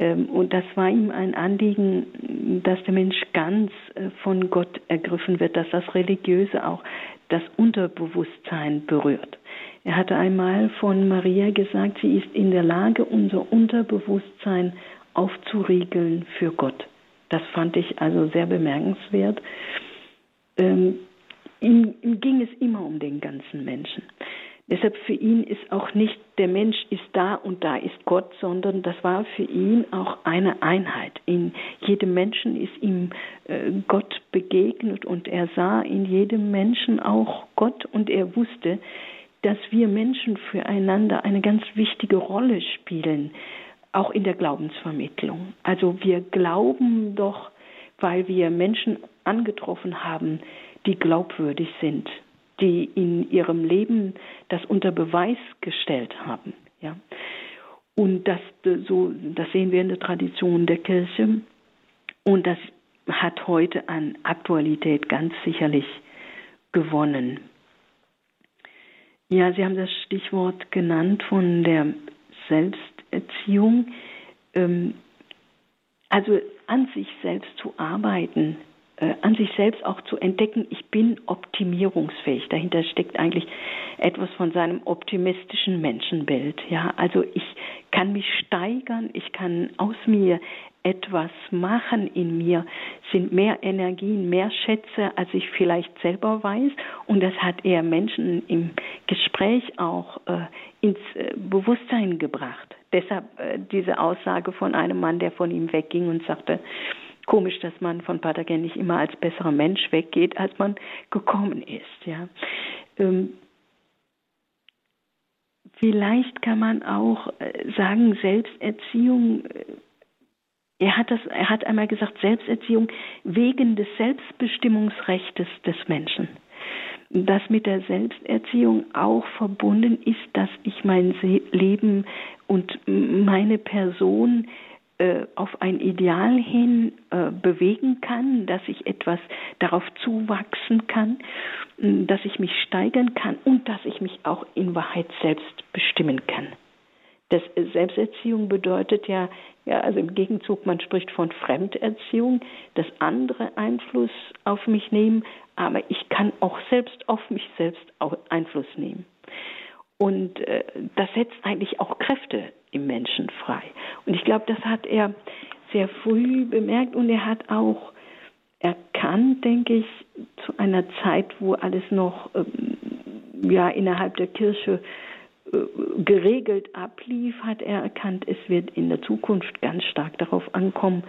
und das war ihm ein Anliegen, dass der Mensch ganz äh, von Gott ergriffen wird, dass das Religiöse auch das Unterbewusstsein berührt. Er hatte einmal von Maria gesagt, sie ist in der Lage, unser Unterbewusstsein aufzuriegeln für Gott. Das fand ich also sehr bemerkenswert. Ähm, ihm ging es immer um den ganzen Menschen. Deshalb für ihn ist auch nicht der Mensch ist da und da ist Gott, sondern das war für ihn auch eine Einheit. In jedem Menschen ist ihm äh, Gott begegnet und er sah in jedem Menschen auch Gott und er wusste, dass wir Menschen füreinander eine ganz wichtige Rolle spielen, auch in der Glaubensvermittlung. Also wir glauben doch, weil wir Menschen angetroffen haben, die glaubwürdig sind die in ihrem Leben das unter Beweis gestellt haben. Ja. Und das, so, das sehen wir in der Tradition der Kirche. Und das hat heute an Aktualität ganz sicherlich gewonnen. Ja, Sie haben das Stichwort genannt von der Selbsterziehung. Ähm, also an sich selbst zu arbeiten, an sich selbst auch zu entdecken, ich bin optimierungsfähig. Dahinter steckt eigentlich etwas von seinem optimistischen Menschenbild. Ja, also ich kann mich steigern, ich kann aus mir etwas machen in mir, sind mehr Energien, mehr Schätze, als ich vielleicht selber weiß. Und das hat er Menschen im Gespräch auch äh, ins äh, Bewusstsein gebracht. Deshalb äh, diese Aussage von einem Mann, der von ihm wegging und sagte, komisch, dass man von Patagen nicht immer als besserer Mensch weggeht, als man gekommen ist. Ja. Ähm, vielleicht kann man auch äh, sagen, Selbsterziehung, äh, er hat, das, er hat einmal gesagt, Selbsterziehung wegen des Selbstbestimmungsrechtes des Menschen. Dass mit der Selbsterziehung auch verbunden ist, dass ich mein Leben und meine Person äh, auf ein Ideal hin äh, bewegen kann, dass ich etwas darauf zuwachsen kann, dass ich mich steigern kann und dass ich mich auch in Wahrheit selbst bestimmen kann. Das äh, Selbsterziehung bedeutet ja, ja, also im Gegenzug, man spricht von Fremderziehung, dass andere Einfluss auf mich nehmen, aber ich kann auch selbst auf mich selbst Einfluss nehmen. Und äh, das setzt eigentlich auch Kräfte im Menschen frei. Und ich glaube, das hat er sehr früh bemerkt und er hat auch erkannt, denke ich, zu einer Zeit, wo alles noch ähm, ja innerhalb der Kirche äh, geregelt ablief, hat er erkannt, es wird in der Zukunft ganz stark darauf ankommen,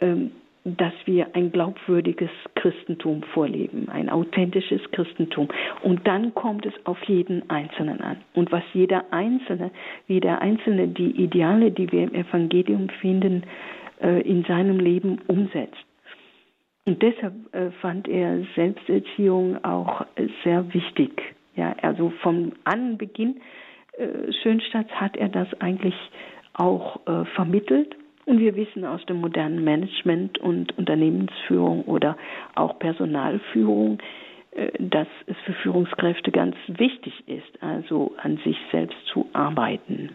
ähm, dass wir ein glaubwürdiges Christentum vorleben, ein authentisches Christentum. Und dann kommt es auf jeden Einzelnen an. Und was jeder Einzelne, wie der Einzelne die Ideale, die wir im Evangelium finden, äh, in seinem Leben umsetzt. Und deshalb äh, fand er Selbsterziehung auch sehr wichtig. Ja, also vom Anbeginn äh, Schönstadt hat er das eigentlich auch vermittelt und wir wissen aus dem modernen Management und Unternehmensführung oder auch Personalführung, äh, dass es für Führungskräfte ganz wichtig ist, also an sich selbst zu arbeiten.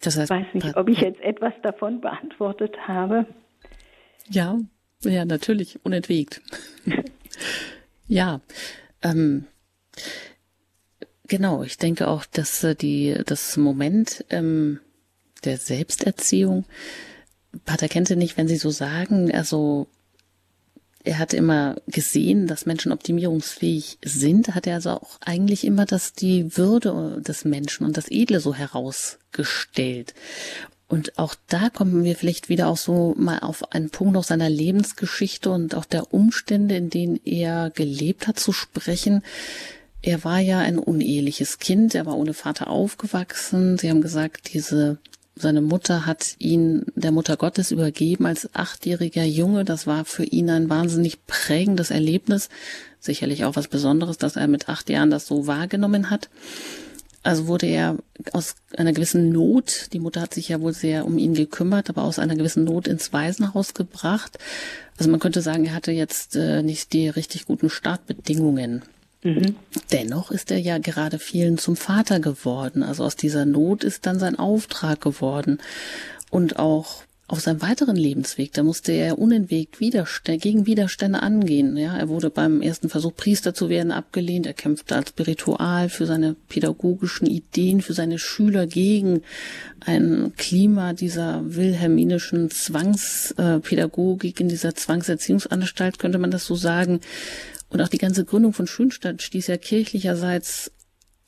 Das heißt, ich weiß nicht, ob ich jetzt etwas davon beantwortet habe. Ja, ja, natürlich, unentwegt. ja, ähm, genau, ich denke auch, dass äh, die, das Moment, ähm, der Selbsterziehung. Pater Kente nicht, wenn Sie so sagen, also er hat immer gesehen, dass Menschen optimierungsfähig sind, hat er also auch eigentlich immer das, die Würde des Menschen und das Edle so herausgestellt. Und auch da kommen wir vielleicht wieder auch so mal auf einen Punkt aus seiner Lebensgeschichte und auch der Umstände, in denen er gelebt hat, zu sprechen. Er war ja ein uneheliches Kind, er war ohne Vater aufgewachsen. Sie haben gesagt, diese seine Mutter hat ihn der Mutter Gottes übergeben als achtjähriger Junge. Das war für ihn ein wahnsinnig prägendes Erlebnis. Sicherlich auch was Besonderes, dass er mit acht Jahren das so wahrgenommen hat. Also wurde er aus einer gewissen Not, die Mutter hat sich ja wohl sehr um ihn gekümmert, aber aus einer gewissen Not ins Waisenhaus gebracht. Also man könnte sagen, er hatte jetzt äh, nicht die richtig guten Startbedingungen. Mhm. Dennoch ist er ja gerade vielen zum Vater geworden. Also aus dieser Not ist dann sein Auftrag geworden. Und auch auf seinem weiteren Lebensweg, da musste er unentwegt Widerstände, gegen Widerstände angehen. Ja, er wurde beim ersten Versuch Priester zu werden abgelehnt. Er kämpfte als Spiritual für seine pädagogischen Ideen, für seine Schüler gegen ein Klima dieser wilhelminischen Zwangspädagogik in dieser Zwangserziehungsanstalt, könnte man das so sagen. Und auch die ganze Gründung von Schönstadt stieß ja kirchlicherseits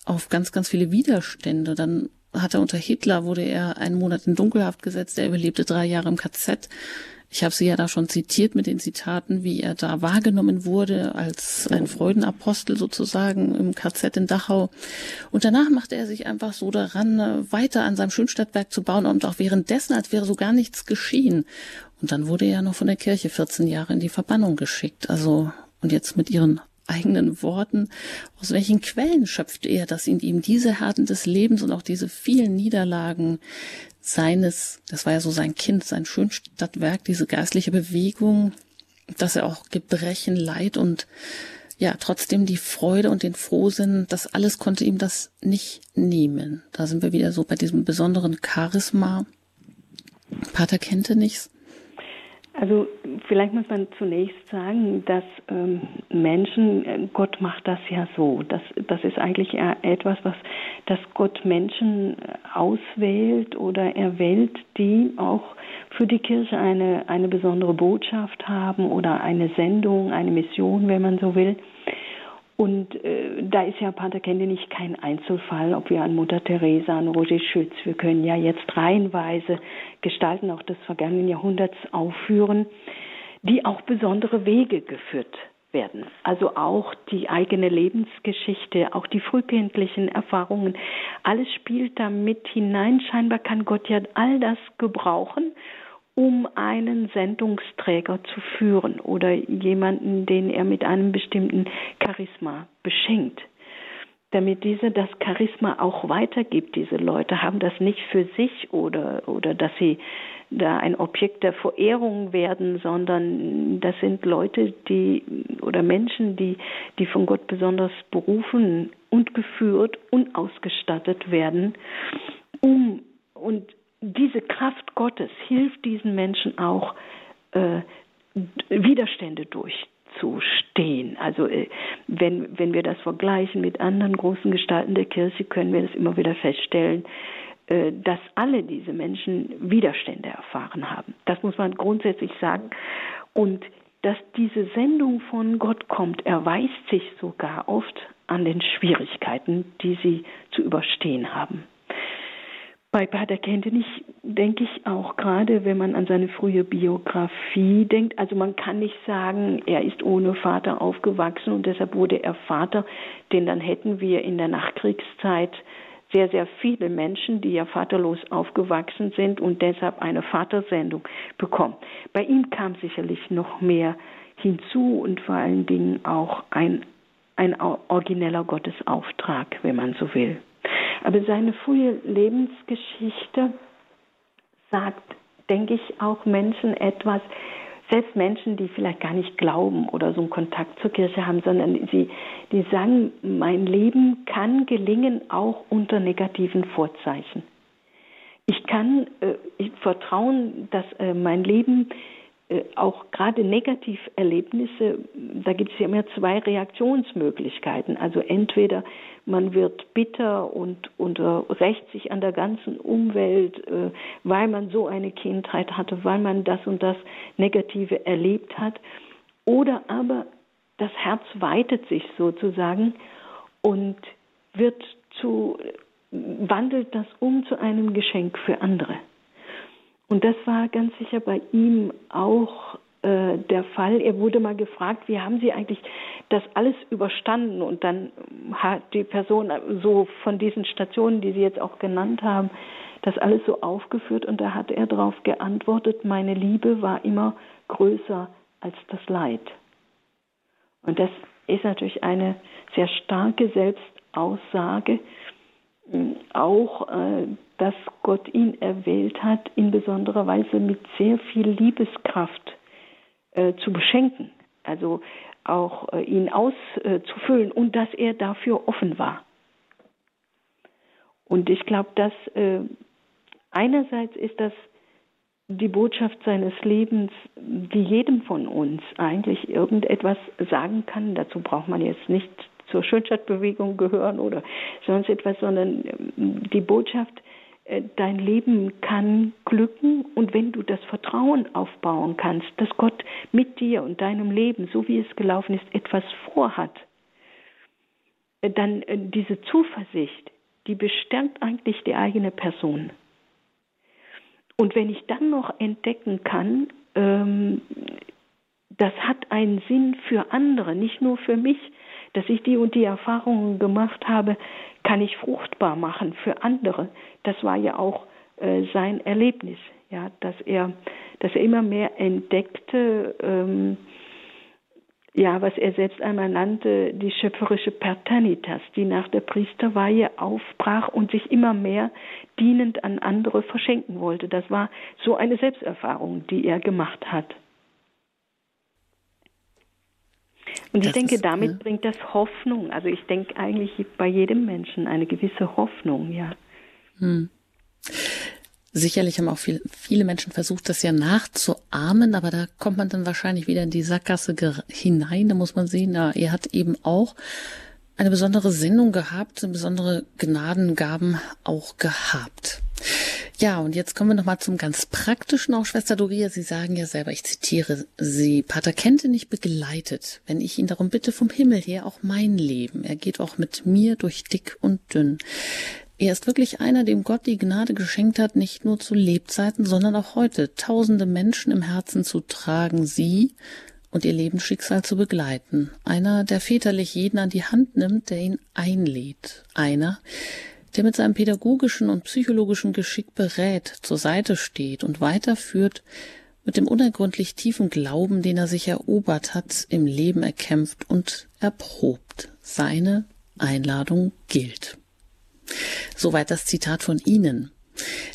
auf ganz, ganz viele Widerstände. Dann hat er unter Hitler, wurde er einen Monat in Dunkelhaft gesetzt, er überlebte drei Jahre im KZ. Ich habe sie ja da schon zitiert mit den Zitaten, wie er da wahrgenommen wurde als ein Freudenapostel sozusagen im KZ in Dachau. Und danach machte er sich einfach so daran, weiter an seinem Schönstadtwerk zu bauen und auch währenddessen, als wäre so gar nichts geschehen. Und dann wurde er noch von der Kirche 14 Jahre in die Verbannung geschickt. Also, und jetzt mit ihren eigenen Worten, aus welchen Quellen schöpft er, dass in ihm diese Härten des Lebens und auch diese vielen Niederlagen seines, das war ja so sein Kind, sein Schönstadtwerk, diese geistliche Bewegung, dass er auch Gebrechen, Leid und ja, trotzdem die Freude und den Frohsinn, das alles konnte ihm das nicht nehmen. Da sind wir wieder so bei diesem besonderen Charisma. Pater Kente nichts. Also vielleicht muss man zunächst sagen, dass ähm, Menschen, äh, Gott macht das ja so. Das, das ist eigentlich etwas, was, dass Gott Menschen auswählt oder erwählt, die auch für die Kirche eine, eine besondere Botschaft haben oder eine Sendung, eine Mission, wenn man so will. Und äh, da ist ja Pater nicht kein Einzelfall, ob wir an Mutter Teresa, an Roger Schütz, wir können ja jetzt reihenweise Gestalten auch des vergangenen Jahrhunderts aufführen, die auch besondere Wege geführt werden. Also auch die eigene Lebensgeschichte, auch die frühkindlichen Erfahrungen, alles spielt da mit hinein. Scheinbar kann Gott ja all das gebrauchen, um einen Sendungsträger zu führen oder jemanden, den er mit einem bestimmten Charisma beschenkt. Damit dieser das Charisma auch weitergibt. Diese Leute haben das nicht für sich oder, oder dass sie da ein Objekt der Verehrung werden, sondern das sind Leute, die oder Menschen, die, die von Gott besonders berufen und geführt und ausgestattet werden, um und diese Kraft Gottes hilft diesen Menschen auch, äh, Widerstände durchzustehen. Also äh, wenn, wenn wir das vergleichen mit anderen großen Gestalten der Kirche, können wir das immer wieder feststellen, äh, dass alle diese Menschen Widerstände erfahren haben. Das muss man grundsätzlich sagen. Und dass diese Sendung von Gott kommt, erweist sich sogar oft an den Schwierigkeiten, die sie zu überstehen haben. Bei Pater Kentenich denke ich auch gerade, wenn man an seine frühe Biografie denkt, also man kann nicht sagen, er ist ohne Vater aufgewachsen und deshalb wurde er Vater, denn dann hätten wir in der Nachkriegszeit sehr, sehr viele Menschen, die ja vaterlos aufgewachsen sind und deshalb eine Vatersendung bekommen. Bei ihm kam sicherlich noch mehr hinzu und vor allen Dingen auch ein, ein origineller Gottesauftrag, wenn man so will. Aber seine frühe Lebensgeschichte sagt, denke ich, auch Menschen etwas, selbst Menschen, die vielleicht gar nicht glauben oder so einen Kontakt zur Kirche haben, sondern sie, die sagen, mein Leben kann gelingen auch unter negativen Vorzeichen. Ich kann äh, ich vertrauen, dass äh, mein Leben auch gerade Negativerlebnisse, da gibt es ja immer zwei Reaktionsmöglichkeiten. Also entweder man wird bitter und, und rächt sich an der ganzen Umwelt, äh, weil man so eine Kindheit hatte, weil man das und das Negative erlebt hat. Oder aber das Herz weitet sich sozusagen und wird zu, wandelt das um zu einem Geschenk für andere. Und das war ganz sicher bei ihm auch äh, der Fall. Er wurde mal gefragt, wie haben Sie eigentlich das alles überstanden? Und dann hat die Person so von diesen Stationen, die Sie jetzt auch genannt haben, das alles so aufgeführt und da hat er darauf geantwortet, meine Liebe war immer größer als das Leid. Und das ist natürlich eine sehr starke Selbstaussage, auch, äh, dass Gott ihn erwählt hat, in besonderer Weise mit sehr viel Liebeskraft äh, zu beschenken, also auch äh, ihn auszufüllen und dass er dafür offen war. Und ich glaube, dass einerseits ist das die Botschaft seines Lebens, die jedem von uns eigentlich irgendetwas sagen kann. Dazu braucht man jetzt nicht zur Schönstadtbewegung gehören oder sonst etwas, sondern ähm, die Botschaft, äh, dein Leben kann glücken und wenn du das Vertrauen aufbauen kannst, dass Gott mit dir und deinem Leben, so wie es gelaufen ist, etwas vorhat, äh, dann äh, diese Zuversicht, die bestärkt eigentlich die eigene Person. Und wenn ich dann noch entdecken kann, ähm, das hat einen Sinn für andere, nicht nur für mich, dass ich die und die Erfahrungen gemacht habe, kann ich fruchtbar machen für andere. Das war ja auch äh, sein Erlebnis, ja, dass er, dass er immer mehr entdeckte, ähm, ja, was er selbst einmal nannte, die schöpferische Pertanitas, die nach der Priesterweihe aufbrach und sich immer mehr dienend an andere verschenken wollte. Das war so eine Selbsterfahrung, die er gemacht hat. Und ich denke, ist, damit ja. bringt das Hoffnung. Also ich denke eigentlich bei jedem Menschen eine gewisse Hoffnung, ja. Hm. Sicherlich haben auch viel, viele Menschen versucht, das ja nachzuahmen, aber da kommt man dann wahrscheinlich wieder in die Sackgasse hinein. Da muss man sehen, na, er hat eben auch eine besondere Sendung gehabt, besondere Gnadengaben auch gehabt. Ja, und jetzt kommen wir nochmal zum ganz praktischen auch, Schwester Doria. Sie sagen ja selber, ich zitiere Sie, Pater Kente nicht begleitet, wenn ich ihn darum bitte, vom Himmel her auch mein Leben. Er geht auch mit mir durch dick und dünn. Er ist wirklich einer, dem Gott die Gnade geschenkt hat, nicht nur zu Lebzeiten, sondern auch heute tausende Menschen im Herzen zu tragen, sie und ihr Lebensschicksal zu begleiten. Einer, der väterlich jeden an die Hand nimmt, der ihn einlädt. Einer, der mit seinem pädagogischen und psychologischen Geschick berät, zur Seite steht und weiterführt, mit dem unergründlich tiefen Glauben, den er sich erobert hat, im Leben erkämpft und erprobt. Seine Einladung gilt. Soweit das Zitat von Ihnen.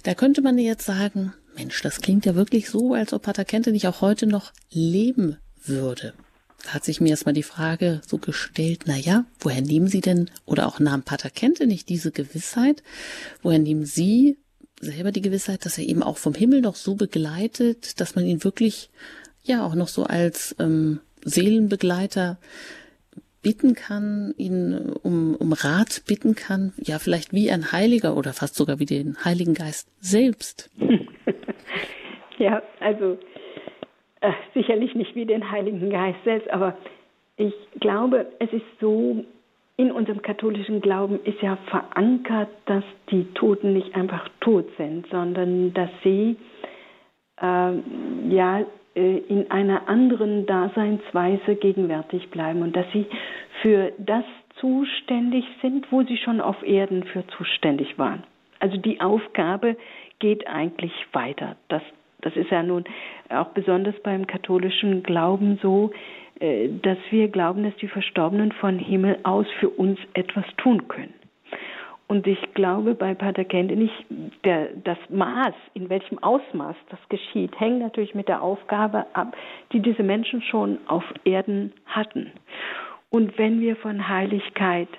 Da könnte man jetzt sagen, Mensch, das klingt ja wirklich so, als ob Pater Kente nicht auch heute noch leben würde hat sich mir erstmal die Frage so gestellt, na ja, woher nehmen Sie denn, oder auch nahm Pater Kente nicht diese Gewissheit, woher nehmen Sie selber die Gewissheit, dass er eben auch vom Himmel noch so begleitet, dass man ihn wirklich, ja, auch noch so als ähm, Seelenbegleiter bitten kann, ihn um, um Rat bitten kann, ja, vielleicht wie ein Heiliger oder fast sogar wie den Heiligen Geist selbst. ja, also äh, sicherlich nicht wie den Heiligen Geist selbst, aber ich glaube, es ist so, in unserem katholischen Glauben ist ja verankert, dass die Toten nicht einfach tot sind, sondern dass sie äh, ja in einer anderen Daseinsweise gegenwärtig bleiben und dass sie für das zuständig sind, wo sie schon auf Erden für zuständig waren. Also die Aufgabe geht eigentlich weiter. Das das ist ja nun auch besonders beim katholischen Glauben so, äh, dass wir glauben, dass die Verstorbenen von Himmel aus für uns etwas tun können. Und ich glaube, bei Pater Kendenich, der, das Maß, in welchem Ausmaß das geschieht, hängt natürlich mit der Aufgabe ab, die diese Menschen schon auf Erden hatten. Und wenn wir von Heiligkeit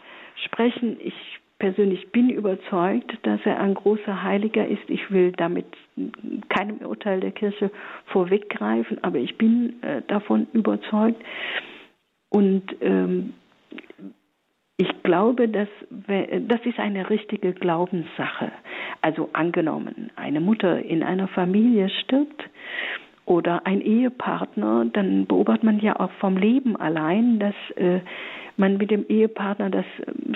sprechen, ich persönlich bin überzeugt, dass er ein großer Heiliger ist. Ich will damit keinem Urteil der Kirche vorweggreifen, aber ich bin äh, davon überzeugt. Und ähm, ich glaube, dass das ist eine richtige Glaubenssache. Also angenommen, eine Mutter in einer Familie stirbt oder ein Ehepartner, dann beobachtet man ja auch vom Leben allein, dass äh, man mit dem Ehepartner das ähm,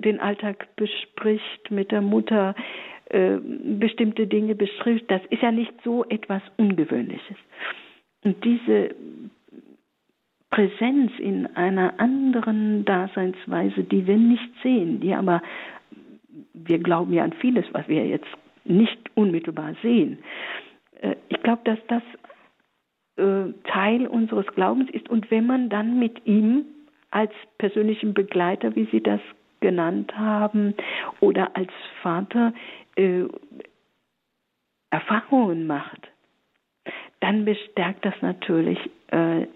den Alltag bespricht, mit der Mutter äh, bestimmte Dinge beschrift, das ist ja nicht so etwas Ungewöhnliches. Und diese Präsenz in einer anderen Daseinsweise, die wir nicht sehen, die aber wir glauben ja an vieles, was wir jetzt nicht unmittelbar sehen. Äh, ich glaube, dass das äh, Teil unseres Glaubens ist und wenn man dann mit ihm als persönlichen Begleiter, wie Sie das genannt haben, oder als Vater äh, Erfahrungen macht, dann bestärkt das natürlich, äh,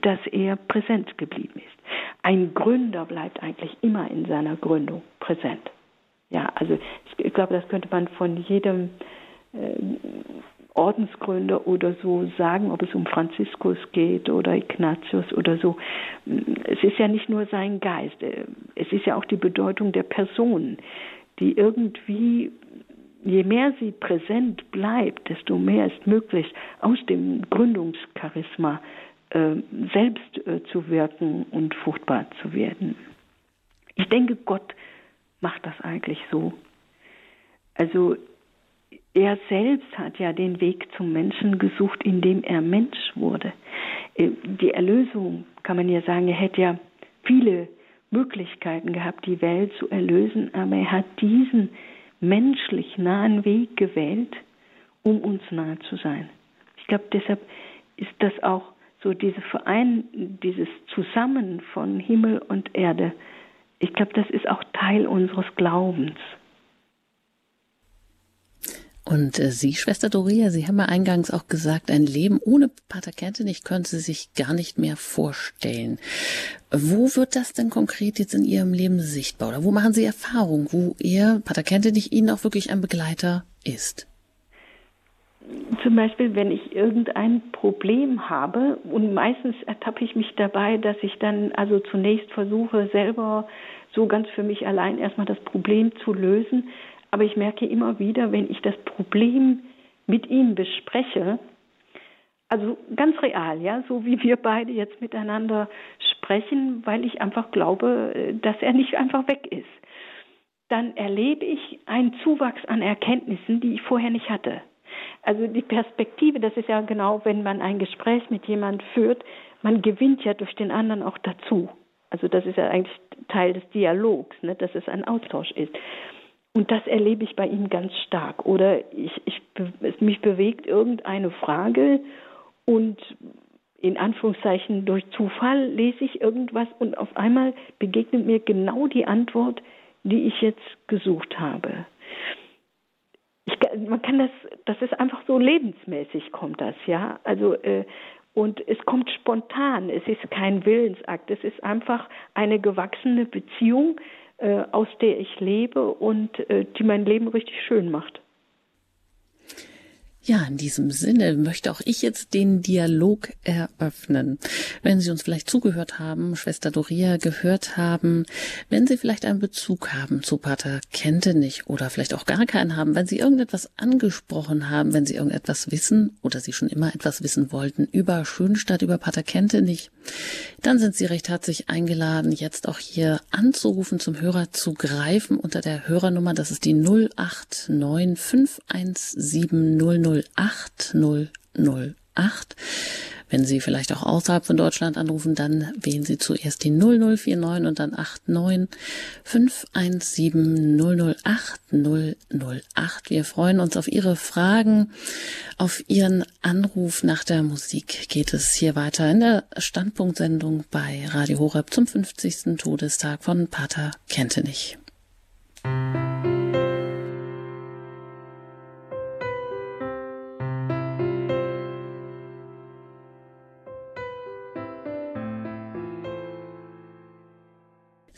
dass er präsent geblieben ist. Ein Gründer bleibt eigentlich immer in seiner Gründung präsent. Ja, also ich glaube, das könnte man von jedem äh, Ordensgründer oder so sagen, ob es um Franziskus geht oder Ignatius oder so. Es ist ja nicht nur sein Geist, es ist ja auch die Bedeutung der Person, die irgendwie je mehr sie präsent bleibt, desto mehr ist möglich, aus dem Gründungscharisma äh, selbst äh, zu wirken und fruchtbar zu werden. Ich denke, Gott macht das eigentlich so. Also er selbst hat ja den Weg zum Menschen gesucht, indem er Mensch wurde. Äh, die Erlösung, kann man ja sagen, er hätte ja viele Möglichkeiten gehabt, die Welt zu erlösen, aber er hat diesen menschlich nahen Weg gewählt, um uns nahe zu sein. Ich glaube, deshalb ist das auch so diese Verein, dieses Zusammen von Himmel und Erde. Ich glaube, das ist auch Teil unseres Glaubens. Und äh, Sie, Schwester Doria, Sie haben ja eingangs auch gesagt, ein Leben ohne Pater Kentenich können Sie sich gar nicht mehr vorstellen. Wo wird das denn konkret jetzt in Ihrem Leben sichtbar? Oder wo machen Sie Erfahrung, wo er, Pater Kentenich, Ihnen auch wirklich ein Begleiter ist? Zum Beispiel, wenn ich irgendein Problem habe und meistens ertappe ich mich dabei, dass ich dann also zunächst versuche, selber so ganz für mich allein erstmal das Problem zu lösen, aber ich merke immer wieder, wenn ich das Problem mit ihm bespreche, also ganz real, ja, so wie wir beide jetzt miteinander sprechen, weil ich einfach glaube, dass er nicht einfach weg ist, dann erlebe ich einen Zuwachs an Erkenntnissen, die ich vorher nicht hatte. Also die Perspektive, das ist ja genau, wenn man ein Gespräch mit jemandem führt, man gewinnt ja durch den anderen auch dazu. Also das ist ja eigentlich Teil des Dialogs, ne, dass es ein Austausch ist. Und das erlebe ich bei ihm ganz stark. Oder ich, ich, mich bewegt irgendeine Frage und in Anführungszeichen durch Zufall lese ich irgendwas und auf einmal begegnet mir genau die Antwort, die ich jetzt gesucht habe. Ich, man kann das, das ist einfach so lebensmäßig kommt das, ja. Also äh, und es kommt spontan. Es ist kein Willensakt. Es ist einfach eine gewachsene Beziehung, aus der ich lebe und äh, die mein Leben richtig schön macht. Ja, in diesem Sinne möchte auch ich jetzt den Dialog eröffnen. Wenn Sie uns vielleicht zugehört haben, Schwester Doria gehört haben, wenn Sie vielleicht einen Bezug haben zu Pater Kentenich oder vielleicht auch gar keinen haben, wenn Sie irgendetwas angesprochen haben, wenn Sie irgendetwas wissen oder Sie schon immer etwas wissen wollten über Schönstadt, über Pater Kentenich, dann sind Sie recht herzlich eingeladen, jetzt auch hier anzurufen, zum Hörer zu greifen unter der Hörernummer, das ist die 089 517 00 08008. Wenn Sie vielleicht auch außerhalb von Deutschland anrufen, dann wählen Sie zuerst die 0049 und dann 89 517 008 008. Wir freuen uns auf Ihre Fragen, auf Ihren Anruf. Nach der Musik geht es hier weiter in der Standpunktsendung bei Radio Horeb zum 50. Todestag von Pater Kentenich.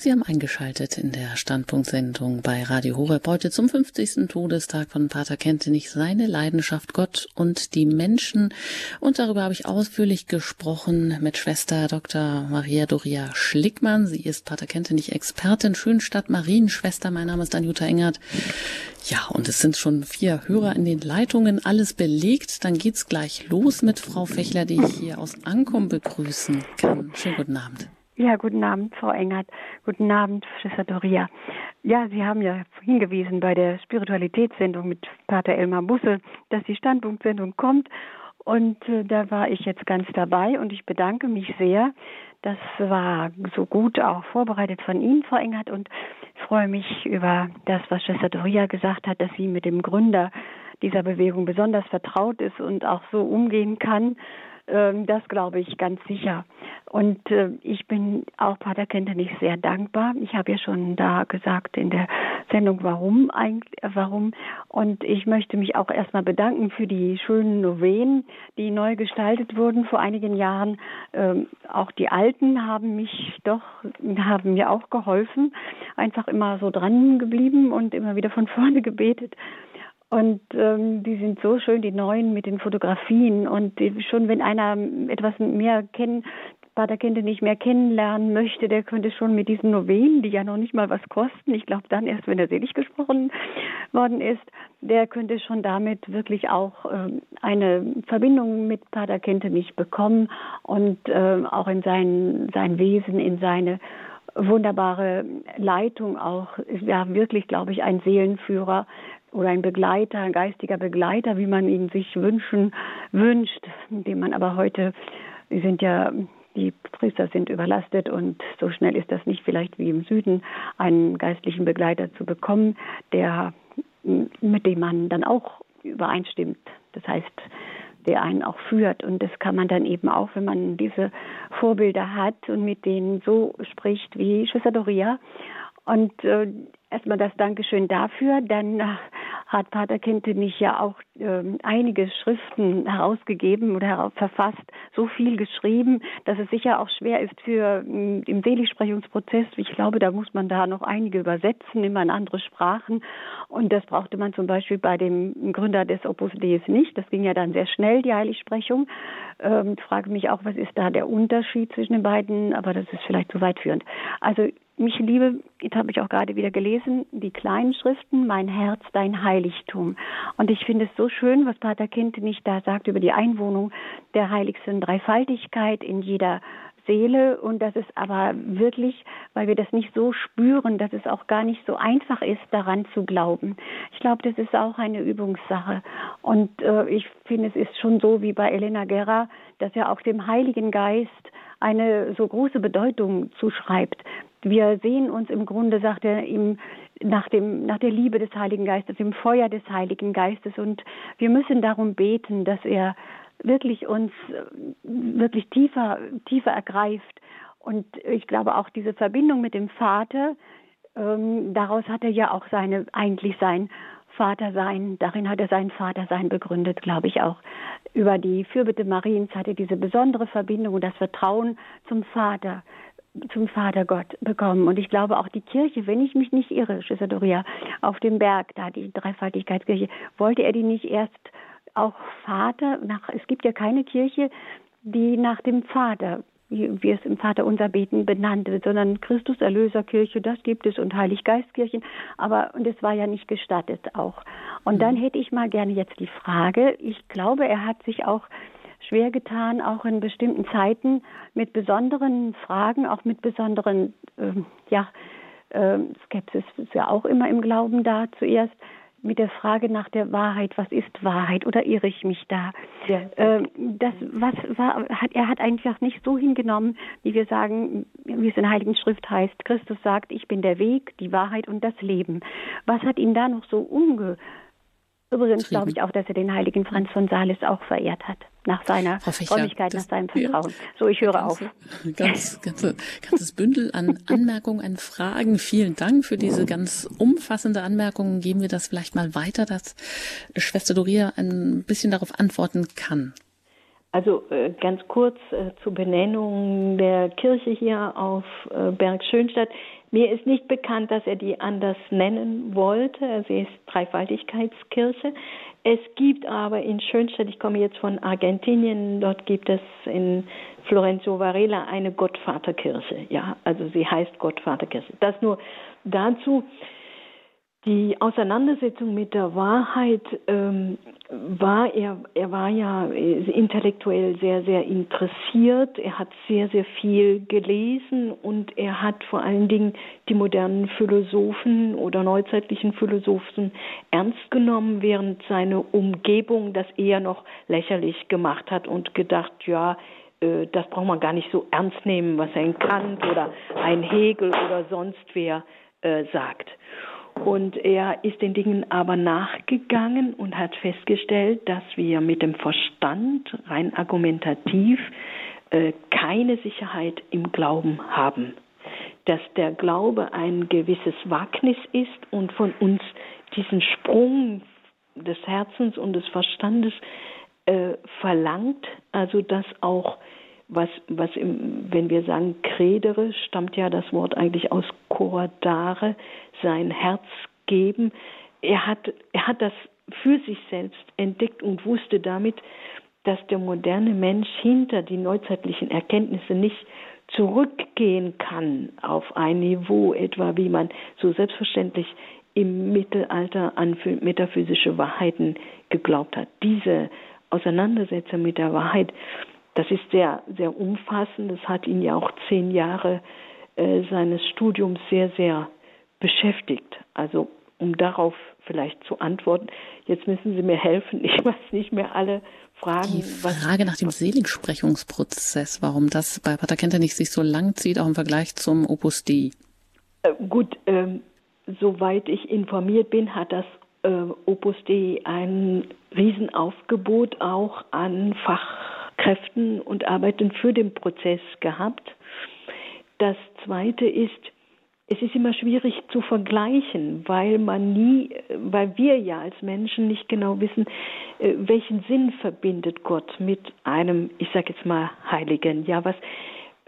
Sie haben eingeschaltet in der Standpunktsendung bei Radio Horeb heute zum 50. Todestag von Pater Kentenich seine Leidenschaft Gott und die Menschen. Und darüber habe ich ausführlich gesprochen mit Schwester Dr. Maria Doria Schlickmann. Sie ist Pater Kentenich Expertin Schönstadt Marienschwester. Mein Name ist Anjuta Engert. Ja, und es sind schon vier Hörer in den Leitungen, alles belegt. Dann geht's gleich los mit Frau Fechler, die ich hier aus Ankum begrüßen kann. Schönen guten Abend. Ja, guten Abend, Frau Engert. Guten Abend, Schwester Doria. Ja, Sie haben ja hingewiesen bei der Spiritualitätssendung mit Pater Elmar Busse, dass die Standpunktsendung kommt. Und äh, da war ich jetzt ganz dabei und ich bedanke mich sehr. Das war so gut auch vorbereitet von Ihnen, Frau Engert, und freue mich über das, was Schwester Doria gesagt hat, dass sie mit dem Gründer dieser Bewegung besonders vertraut ist und auch so umgehen kann das glaube ich ganz sicher. Und äh, ich bin auch Pater Kentenich sehr dankbar. Ich habe ja schon da gesagt in der Sendung, warum eigentlich, warum. Und ich möchte mich auch erstmal bedanken für die schönen Novenen, die neu gestaltet wurden vor einigen Jahren. Ähm, auch die Alten haben mich doch, haben mir auch geholfen. Einfach immer so dran geblieben und immer wieder von vorne gebetet. Und ähm, die sind so schön, die neuen mit den Fotografien. Und die, schon wenn einer etwas mehr kennen, Paterkinder nicht mehr kennenlernen möchte, der könnte schon mit diesen Novenen, die ja noch nicht mal was kosten, ich glaube dann erst, wenn er selig gesprochen worden ist, der könnte schon damit wirklich auch äh, eine Verbindung mit Pater Kentenich bekommen und äh, auch in sein, sein Wesen, in seine wunderbare Leitung auch, ja wirklich, glaube ich, ein Seelenführer oder ein Begleiter, ein geistiger Begleiter, wie man ihn sich wünschen wünscht, den man aber heute, wir sind ja die Priester sind überlastet und so schnell ist das nicht vielleicht wie im Süden, einen geistlichen Begleiter zu bekommen, der mit dem man dann auch übereinstimmt. Das heißt, der einen auch führt. Und das kann man dann eben auch, wenn man diese Vorbilder hat und mit denen so spricht wie Schwester Doria. Und äh, erstmal das Dankeschön dafür. Dann hat Pater Kentenich ja auch äh, einige Schriften herausgegeben oder heraus verfasst, so viel geschrieben, dass es sicher auch schwer ist für äh, im Seligsprechungsprozess. Ich glaube, da muss man da noch einige übersetzen, immer in andere Sprachen. Und das brauchte man zum Beispiel bei dem Gründer des Opus Deis nicht. Das ging ja dann sehr schnell, die Heiligsprechung. Ähm, frage mich auch, was ist da der Unterschied zwischen den beiden, aber das ist vielleicht zu weit führend. Also mich liebe, jetzt habe ich auch gerade wieder gelesen, die kleinen Schriften, mein Herz, dein Heiligtum. Und ich finde es so schön, was Pater Kintenich da sagt über die Einwohnung der heiligsten Dreifaltigkeit in jeder Seele und das ist aber wirklich, weil wir das nicht so spüren, dass es auch gar nicht so einfach ist, daran zu glauben. Ich glaube, das ist auch eine Übungssache. Und äh, ich finde, es ist schon so wie bei Elena Guerra, dass er auch dem Heiligen Geist eine so große Bedeutung zuschreibt. Wir sehen uns im Grunde, sagt er, im, nach, dem, nach der Liebe des Heiligen Geistes, im Feuer des Heiligen Geistes. Und wir müssen darum beten, dass er wirklich uns wirklich tiefer, tiefer ergreift. Und ich glaube auch diese Verbindung mit dem Vater, ähm, daraus hat er ja auch seine, eigentlich sein Vatersein, darin hat er sein Vatersein begründet, glaube ich auch. Über die Fürbitte Mariens hat er diese besondere Verbindung und das Vertrauen zum Vater, zum Vater Gott bekommen. Und ich glaube auch die Kirche, wenn ich mich nicht irre, Schwester Doria, auf dem Berg, da die Dreifaltigkeitskirche, wollte er die nicht erst auch Vater, nach, es gibt ja keine Kirche, die nach dem Vater wie wir es im Vater unser Beten benannt wird, sondern Christus Erlöserkirche, das gibt es und Heiliggeistkirchen, aber und es war ja nicht gestattet auch. Und dann mhm. hätte ich mal gerne jetzt die Frage, ich glaube, er hat sich auch schwer getan, auch in bestimmten Zeiten mit besonderen Fragen, auch mit besonderen, äh, ja, äh, Skepsis ist ja auch immer im Glauben da zuerst, mit der Frage nach der Wahrheit, was ist Wahrheit oder irre ich mich da? Ja. Ähm, das was war, hat, er hat einfach nicht so hingenommen, wie wir sagen, wie es in der Heiligen Schrift heißt. Christus sagt, ich bin der Weg, die Wahrheit und das Leben. Was hat ihn da noch so umge Übrigens glaube ich auch, dass er den heiligen Franz von Sales auch verehrt hat, nach seiner Frömmigkeit, nach seinem Vertrauen. Ja, so, ich höre ganze, auf. Ganz, ganze, ganzes Bündel an Anmerkungen, an Fragen. Vielen Dank für diese ganz umfassende Anmerkung. Geben wir das vielleicht mal weiter, dass Schwester Doria ein bisschen darauf antworten kann. Also äh, ganz kurz äh, zur Benennung der Kirche hier auf äh, Berg Schönstadt. Mir ist nicht bekannt, dass er die anders nennen wollte. Sie ist Dreifaltigkeitskirche. Es gibt aber in Schönstadt, ich komme jetzt von Argentinien, dort gibt es in Florenzo Varela eine Gottvaterkirche. Ja, also sie heißt Gottvaterkirche. Das nur dazu. Die Auseinandersetzung mit der Wahrheit ähm, war er, er war ja intellektuell sehr, sehr interessiert. Er hat sehr, sehr viel gelesen und er hat vor allen Dingen die modernen Philosophen oder neuzeitlichen Philosophen ernst genommen, während seine Umgebung das eher noch lächerlich gemacht hat und gedacht, ja, äh, das braucht man gar nicht so ernst nehmen, was ein Kant oder ein Hegel oder sonst wer äh, sagt. Und er ist den Dingen aber nachgegangen und hat festgestellt, dass wir mit dem Verstand rein argumentativ äh, keine Sicherheit im Glauben haben. Dass der Glaube ein gewisses Wagnis ist und von uns diesen Sprung des Herzens und des Verstandes äh, verlangt, also dass auch was, was im, wenn wir sagen credere, stammt ja das Wort eigentlich aus cordare, sein Herz geben. Er hat, er hat das für sich selbst entdeckt und wusste damit, dass der moderne Mensch hinter die neuzeitlichen Erkenntnisse nicht zurückgehen kann auf ein Niveau, etwa wie man so selbstverständlich im Mittelalter an metaphysische Wahrheiten geglaubt hat. Diese Auseinandersetzung mit der Wahrheit, das ist sehr, sehr umfassend. Das hat ihn ja auch zehn Jahre äh, seines Studiums sehr, sehr beschäftigt. Also um darauf vielleicht zu antworten. Jetzt müssen Sie mir helfen. Ich weiß nicht mehr alle Fragen. Die Frage nach dem Seligsprechungsprozess, warum das bei Pater Kentenich sich so lang zieht, auch im Vergleich zum Opus Dei. Äh, gut, ähm, soweit ich informiert bin, hat das äh, Opus Dei ein Riesenaufgebot auch an Fachkräften und Arbeiten für den Prozess gehabt. Das Zweite ist, es ist immer schwierig zu vergleichen, weil man nie, weil wir ja als Menschen nicht genau wissen, äh, welchen Sinn verbindet Gott mit einem, ich sage jetzt mal Heiligen. Ja, was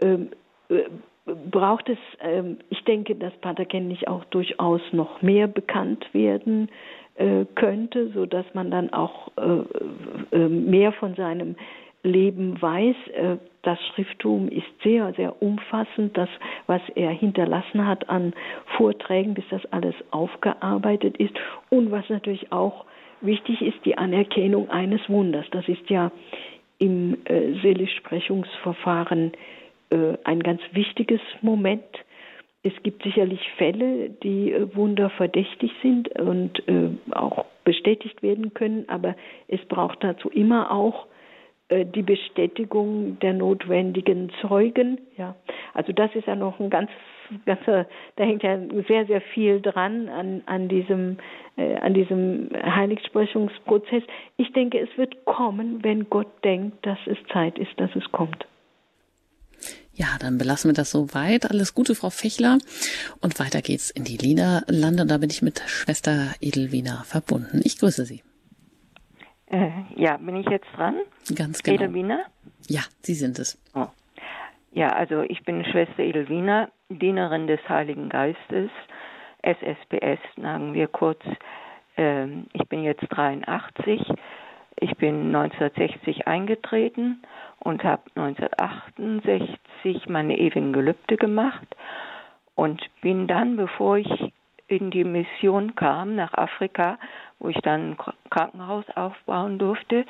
ähm, äh, braucht es? Ähm, ich denke, dass Pater Kenntnis auch durchaus noch mehr bekannt werden äh, könnte, so dass man dann auch äh, äh, mehr von seinem Leben weiß. Äh, das Schrifttum ist sehr, sehr umfassend. Das, was er hinterlassen hat an Vorträgen, bis das alles aufgearbeitet ist. Und was natürlich auch wichtig ist, die Anerkennung eines Wunders. Das ist ja im äh, Seligsprechungsverfahren äh, ein ganz wichtiges Moment. Es gibt sicherlich Fälle, die äh, Wunder verdächtig sind und auch bestätigt werden können, aber es braucht dazu immer auch die Bestätigung der notwendigen Zeugen. Ja, also das ist ja noch ein ganz, ganzer, da hängt ja sehr, sehr viel dran an, an diesem, äh, an diesem Heiligsprechungsprozess. Ich denke, es wird kommen, wenn Gott denkt, dass es Zeit ist, dass es kommt. Ja, dann belassen wir das so weit. Alles Gute, Frau Fechler. Und weiter geht's in die Liederlande. Da bin ich mit Schwester Edelwiener verbunden. Ich grüße Sie. Äh, ja, bin ich jetzt dran? Ganz genau. Edelwiener? Ja, Sie sind es. Oh. Ja, also ich bin Schwester Edelwiener, Dienerin des Heiligen Geistes, SSPS, sagen wir kurz. Ähm, ich bin jetzt 83. Ich bin 1960 eingetreten und habe 1968 meine ewigen Gelübde gemacht und bin dann, bevor ich in die Mission kam nach Afrika, wo ich dann ein Krankenhaus aufbauen durfte.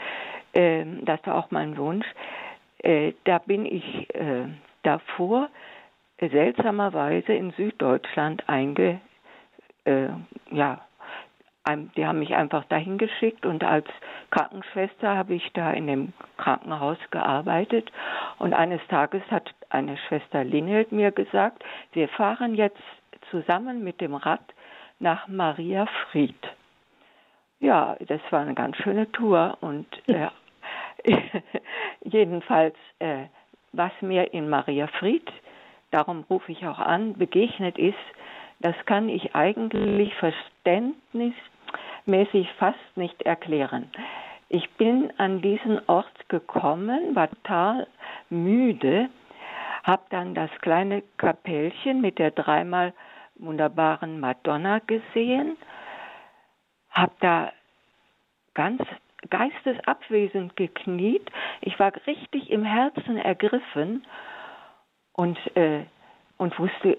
Äh, das war auch mein Wunsch. Äh, da bin ich äh, davor seltsamerweise in Süddeutschland einge, äh, ja, die haben mich einfach dahin geschickt und als Krankenschwester habe ich da in dem Krankenhaus gearbeitet und eines Tages hat eine Schwester Linhild mir gesagt, wir fahren jetzt zusammen mit dem Rad nach Maria Fried. Ja, das war eine ganz schöne Tour und äh, jedenfalls, äh, was mir in Maria Fried, darum rufe ich auch an, begegnet ist, das kann ich eigentlich verständnismäßig fast nicht erklären. Ich bin an diesen Ort gekommen, war total müde, habe dann das kleine Kapellchen mit der dreimal wunderbaren Madonna gesehen, habe da ganz geistesabwesend gekniet. Ich war richtig im Herzen ergriffen und, äh, und wusste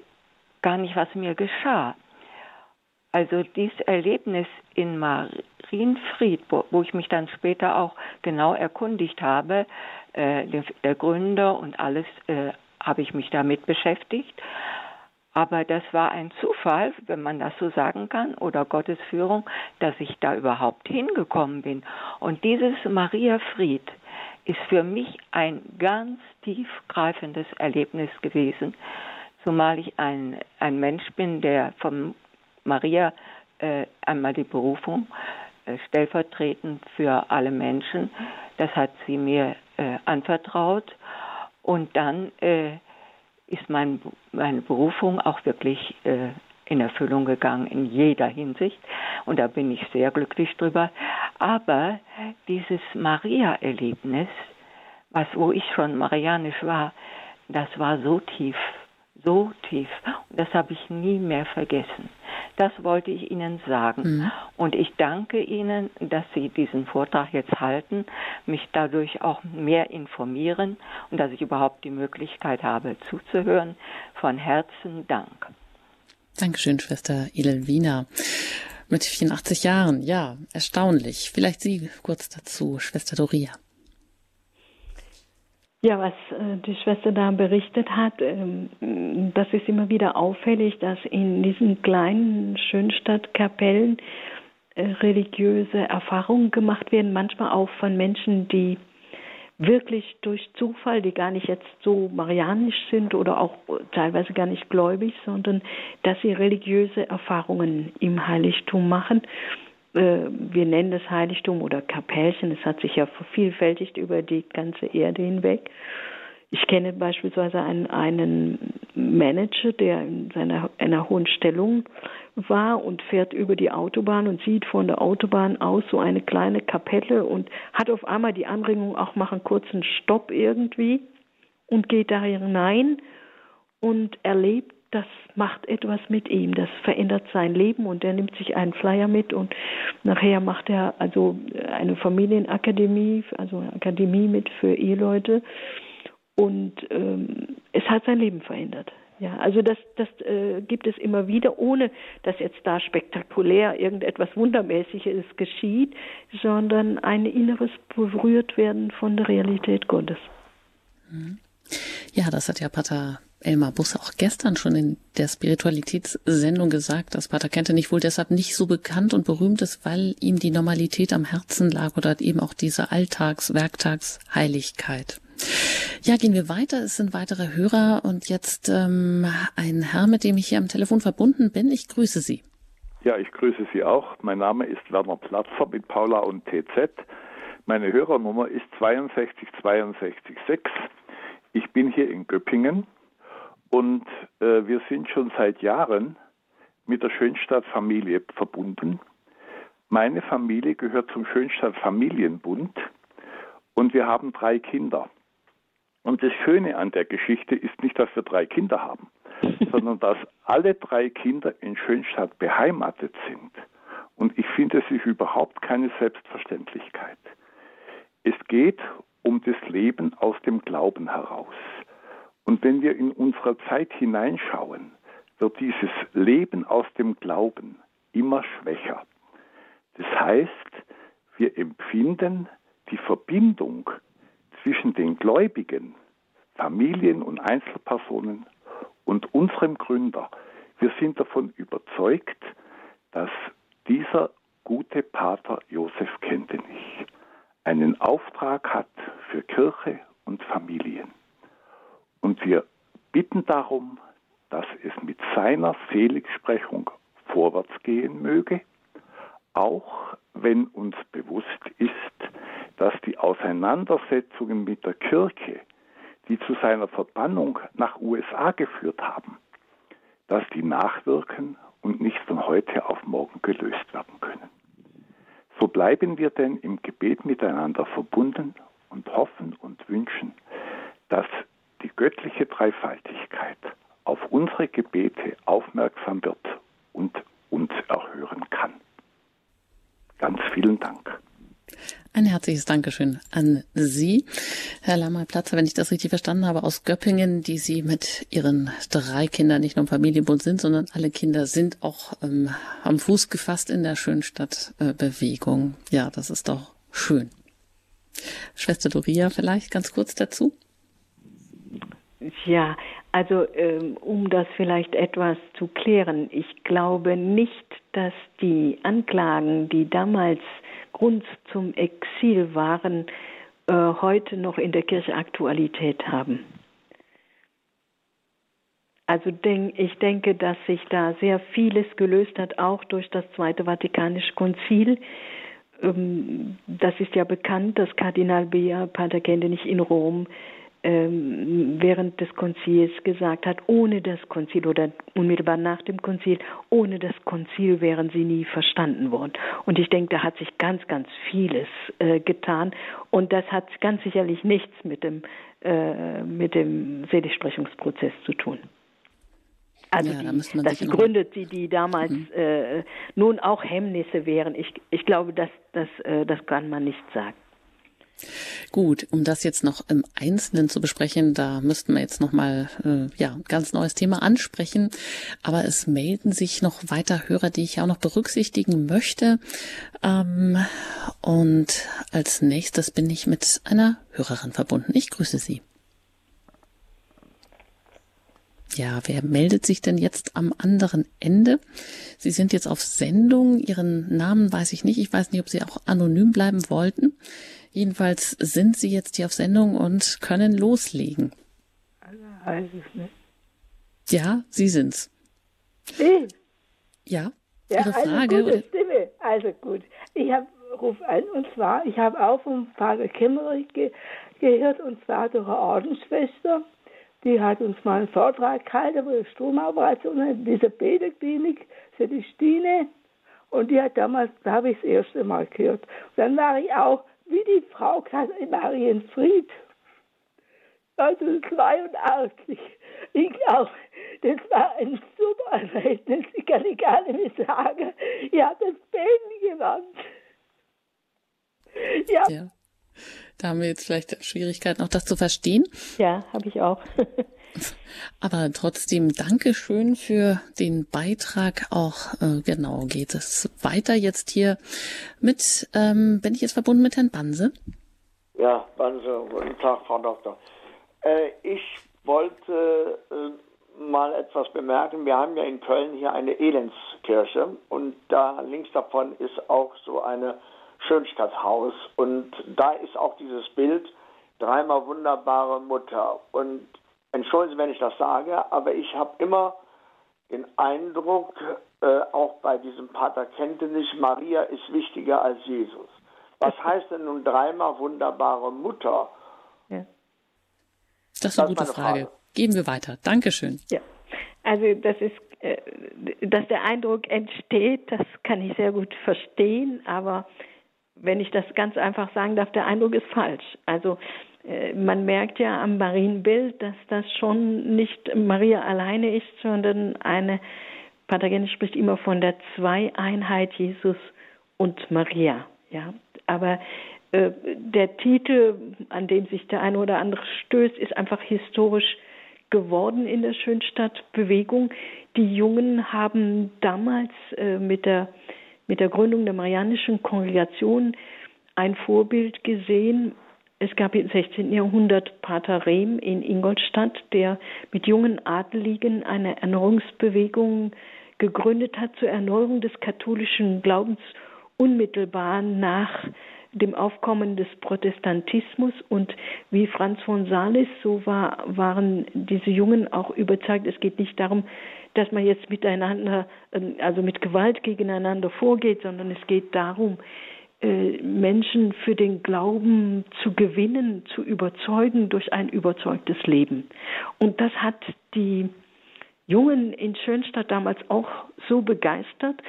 gar nicht, was mir geschah. Also dieses Erlebnis in Marienfried, wo, wo ich mich dann später auch genau erkundigt habe, äh, der, der Gründer und alles äh, habe ich mich damit beschäftigt, aber das war ein Zufall, wenn man das so sagen kann, oder Gottes Führung, dass ich da überhaupt hingekommen bin. Und dieses Maria Fried ist für mich ein ganz tiefgreifendes Erlebnis gewesen, zumal ich ein, ein Mensch bin, der von Maria äh, einmal die Berufung äh, stellvertretend für alle Menschen, das hat sie mir äh, anvertraut. Und dann äh, ist mein, meine Berufung auch wirklich äh, in Erfüllung gegangen in jeder Hinsicht und da bin ich sehr glücklich drüber. Aber dieses Maria-Erlebnis, was wo ich schon marianisch war, das war so tief, so tief und das habe ich nie mehr vergessen. Das wollte ich Ihnen sagen. Mhm. Und ich danke Ihnen, dass Sie diesen Vortrag jetzt halten, mich dadurch auch mehr informieren und dass ich überhaupt die Möglichkeit habe zuzuhören. Von Herzen Dank. Dankeschön, Schwester Edelwina. Mit 84 Jahren, ja, erstaunlich. Vielleicht Sie kurz dazu, Schwester Doria. Ja, was äh, die Schwester da berichtet hat, ähm, das ist immer wieder auffällig, dass in diesen kleinen Schönstadtkapellen äh, religiöse Erfahrungen gemacht werden, manchmal auch von Menschen, die wirklich durch Zufall, die gar nicht jetzt so marianisch sind oder auch teilweise gar nicht gläubig, sondern dass sie religiöse Erfahrungen im Heiligtum machen wir nennen es Heiligtum oder Kapellchen, es hat sich ja vervielfältigt über die ganze Erde hinweg. Ich kenne beispielsweise einen, einen Manager, der in seiner, einer hohen Stellung war und fährt über die Autobahn und sieht von der Autobahn aus so eine kleine Kapelle und hat auf einmal die Anregung, auch machen kurzen Stopp irgendwie und geht da hinein und erlebt das macht etwas mit ihm, das verändert sein Leben und er nimmt sich einen Flyer mit und nachher macht er also eine Familienakademie, also eine Akademie mit für Eheleute und ähm, es hat sein Leben verändert. Ja, also das, das äh, gibt es immer wieder, ohne dass jetzt da spektakulär irgendetwas Wundermäßiges geschieht, sondern ein inneres Berührtwerden von der Realität Gottes. Ja, das hat ja Pater Elmar Busse auch gestern schon in der Spiritualitätssendung gesagt, dass Pater Kentenich wohl deshalb nicht so bekannt und berühmt ist, weil ihm die Normalität am Herzen lag oder eben auch diese Alltags-, Werktagsheiligkeit. Ja, gehen wir weiter. Es sind weitere Hörer und jetzt ähm, ein Herr, mit dem ich hier am Telefon verbunden bin. Ich grüße Sie. Ja, ich grüße Sie auch. Mein Name ist Werner Platzer mit Paula und TZ. Meine Hörernummer ist 62626. Ich bin hier in Göppingen und äh, wir sind schon seit Jahren mit der Schönstadt Familie verbunden. Meine Familie gehört zum Schönstadt Familienbund und wir haben drei Kinder. Und das Schöne an der Geschichte ist nicht, dass wir drei Kinder haben, sondern dass alle drei Kinder in Schönstadt beheimatet sind. Und ich finde, es ist überhaupt keine Selbstverständlichkeit. Es geht um das Leben aus dem Glauben heraus. Und wenn wir in unsere Zeit hineinschauen, wird dieses Leben aus dem Glauben immer schwächer. Das heißt, wir empfinden die Verbindung zwischen den Gläubigen, Familien und Einzelpersonen und unserem Gründer. Wir sind davon überzeugt, dass dieser gute Pater Josef Kentenich einen Auftrag hat für Kirche und Familien. Und wir bitten darum, dass es mit seiner Seligsprechung vorwärts gehen möge, auch wenn uns bewusst ist, dass die Auseinandersetzungen mit der Kirche, die zu seiner Verbannung nach USA geführt haben, dass die nachwirken und nicht von heute auf morgen gelöst werden können. So bleiben wir denn im Gebet miteinander verbunden und hoffen und wünschen, dass die göttliche Dreifaltigkeit auf unsere Gebete aufmerksam wird und uns erhören kann. Ganz vielen Dank. Ein herzliches Dankeschön an Sie, Herr Lammer-Platzer, wenn ich das richtig verstanden habe, aus Göppingen, die Sie mit Ihren drei Kindern nicht nur im Familienbund sind, sondern alle Kinder sind auch ähm, am Fuß gefasst in der Schönstadtbewegung. Äh, ja, das ist doch schön. Schwester Doria vielleicht ganz kurz dazu? Ja, also ähm, um das vielleicht etwas zu klären, ich glaube nicht, dass die Anklagen, die damals Grund zum Exil waren, äh, heute noch in der Kirche Aktualität haben. Also denk, ich denke, dass sich da sehr vieles gelöst hat, auch durch das Zweite Vatikanische Konzil. Ähm, das ist ja bekannt, dass Kardinal Bea Pater in Rom ähm, während des Konzils gesagt hat, ohne das Konzil oder unmittelbar nach dem Konzil, ohne das Konzil wären sie nie verstanden worden. Und ich denke, da hat sich ganz, ganz vieles äh, getan und das hat ganz sicherlich nichts mit dem, äh, mit dem Seligsprechungsprozess zu tun. Also ja, die, da dass die Gründe, die, die damals mhm. äh, nun auch Hemmnisse wären, ich, ich glaube, das, das, äh, das kann man nicht sagen. Gut, um das jetzt noch im Einzelnen zu besprechen, da müssten wir jetzt noch mal äh, ja ganz neues Thema ansprechen. Aber es melden sich noch weiter Hörer, die ich auch noch berücksichtigen möchte. Ähm, und als nächstes bin ich mit einer Hörerin verbunden. Ich grüße Sie. Ja, wer meldet sich denn jetzt am anderen Ende? Sie sind jetzt auf Sendung. Ihren Namen weiß ich nicht. Ich weiß nicht, ob Sie auch anonym bleiben wollten. Jedenfalls sind Sie jetzt hier auf Sendung und können loslegen. Also weiß es nicht. Ja, Sie sind's. Ich? Ja. Ja, Ihre also Frage. gute Stimme. Also gut. Ich habe ruf an und zwar, ich habe auch vom Vater Kimmerich ge gehört und zwar durch eine Ordensschwester. Die hat uns mal einen Vortrag gehalten über die Stromoperation in dieser Bäderklinik, für die Stine. Und die hat damals, da habe ich das erste Mal gehört. Und dann war ich auch wie die Frau Marienfried 1982. Ich glaube, das war ein super Erlebnis. Ich kann ich gar nicht mehr sagen. Ich habe das Beten gewandt. Ja. ja. Da haben wir jetzt vielleicht Schwierigkeiten, auch das zu verstehen. Ja, habe ich auch. Aber trotzdem Dankeschön für den Beitrag. Auch äh, genau geht es weiter jetzt hier mit, ähm, bin ich jetzt verbunden mit Herrn Banse? Ja, Banse, guten Tag, Frau Doktor. Äh, ich wollte äh, mal etwas bemerken. Wir haben ja in Köln hier eine Elendskirche und da links davon ist auch so eine Schönstadthaus und da ist auch dieses Bild dreimal wunderbare Mutter und entschuldigen Sie, wenn ich das sage, aber ich habe immer den Eindruck, äh, auch bei diesem Pater Kentenich, Maria ist wichtiger als Jesus. Was heißt denn nun dreimal wunderbare Mutter? Ja. Das ist eine das gute Frage. Frage. Geben wir weiter. Dankeschön. Ja. Also das ist, äh, dass der Eindruck entsteht, das kann ich sehr gut verstehen, aber wenn ich das ganz einfach sagen darf, der Eindruck ist falsch. Also äh, man merkt ja am Marienbild, dass das schon nicht Maria alleine ist, sondern eine, Pater spricht immer von der Zweieinheit Jesus und Maria. Ja, aber äh, der Titel, an dem sich der eine oder andere stößt, ist einfach historisch geworden in der Schönstadtbewegung. Die Jungen haben damals äh, mit der mit der Gründung der Marianischen Kongregation ein Vorbild gesehen es gab im 16. Jahrhundert Pater Rehm in Ingolstadt, der mit jungen Adeligen eine Erneuerungsbewegung gegründet hat zur Erneuerung des katholischen Glaubens unmittelbar nach dem Aufkommen des Protestantismus und wie Franz von Sales, so war, waren diese Jungen auch überzeugt, es geht nicht darum, dass man jetzt miteinander, also mit Gewalt gegeneinander vorgeht, sondern es geht darum, Menschen für den Glauben zu gewinnen, zu überzeugen durch ein überzeugtes Leben. Und das hat die Jungen in Schönstadt damals auch so begeistert.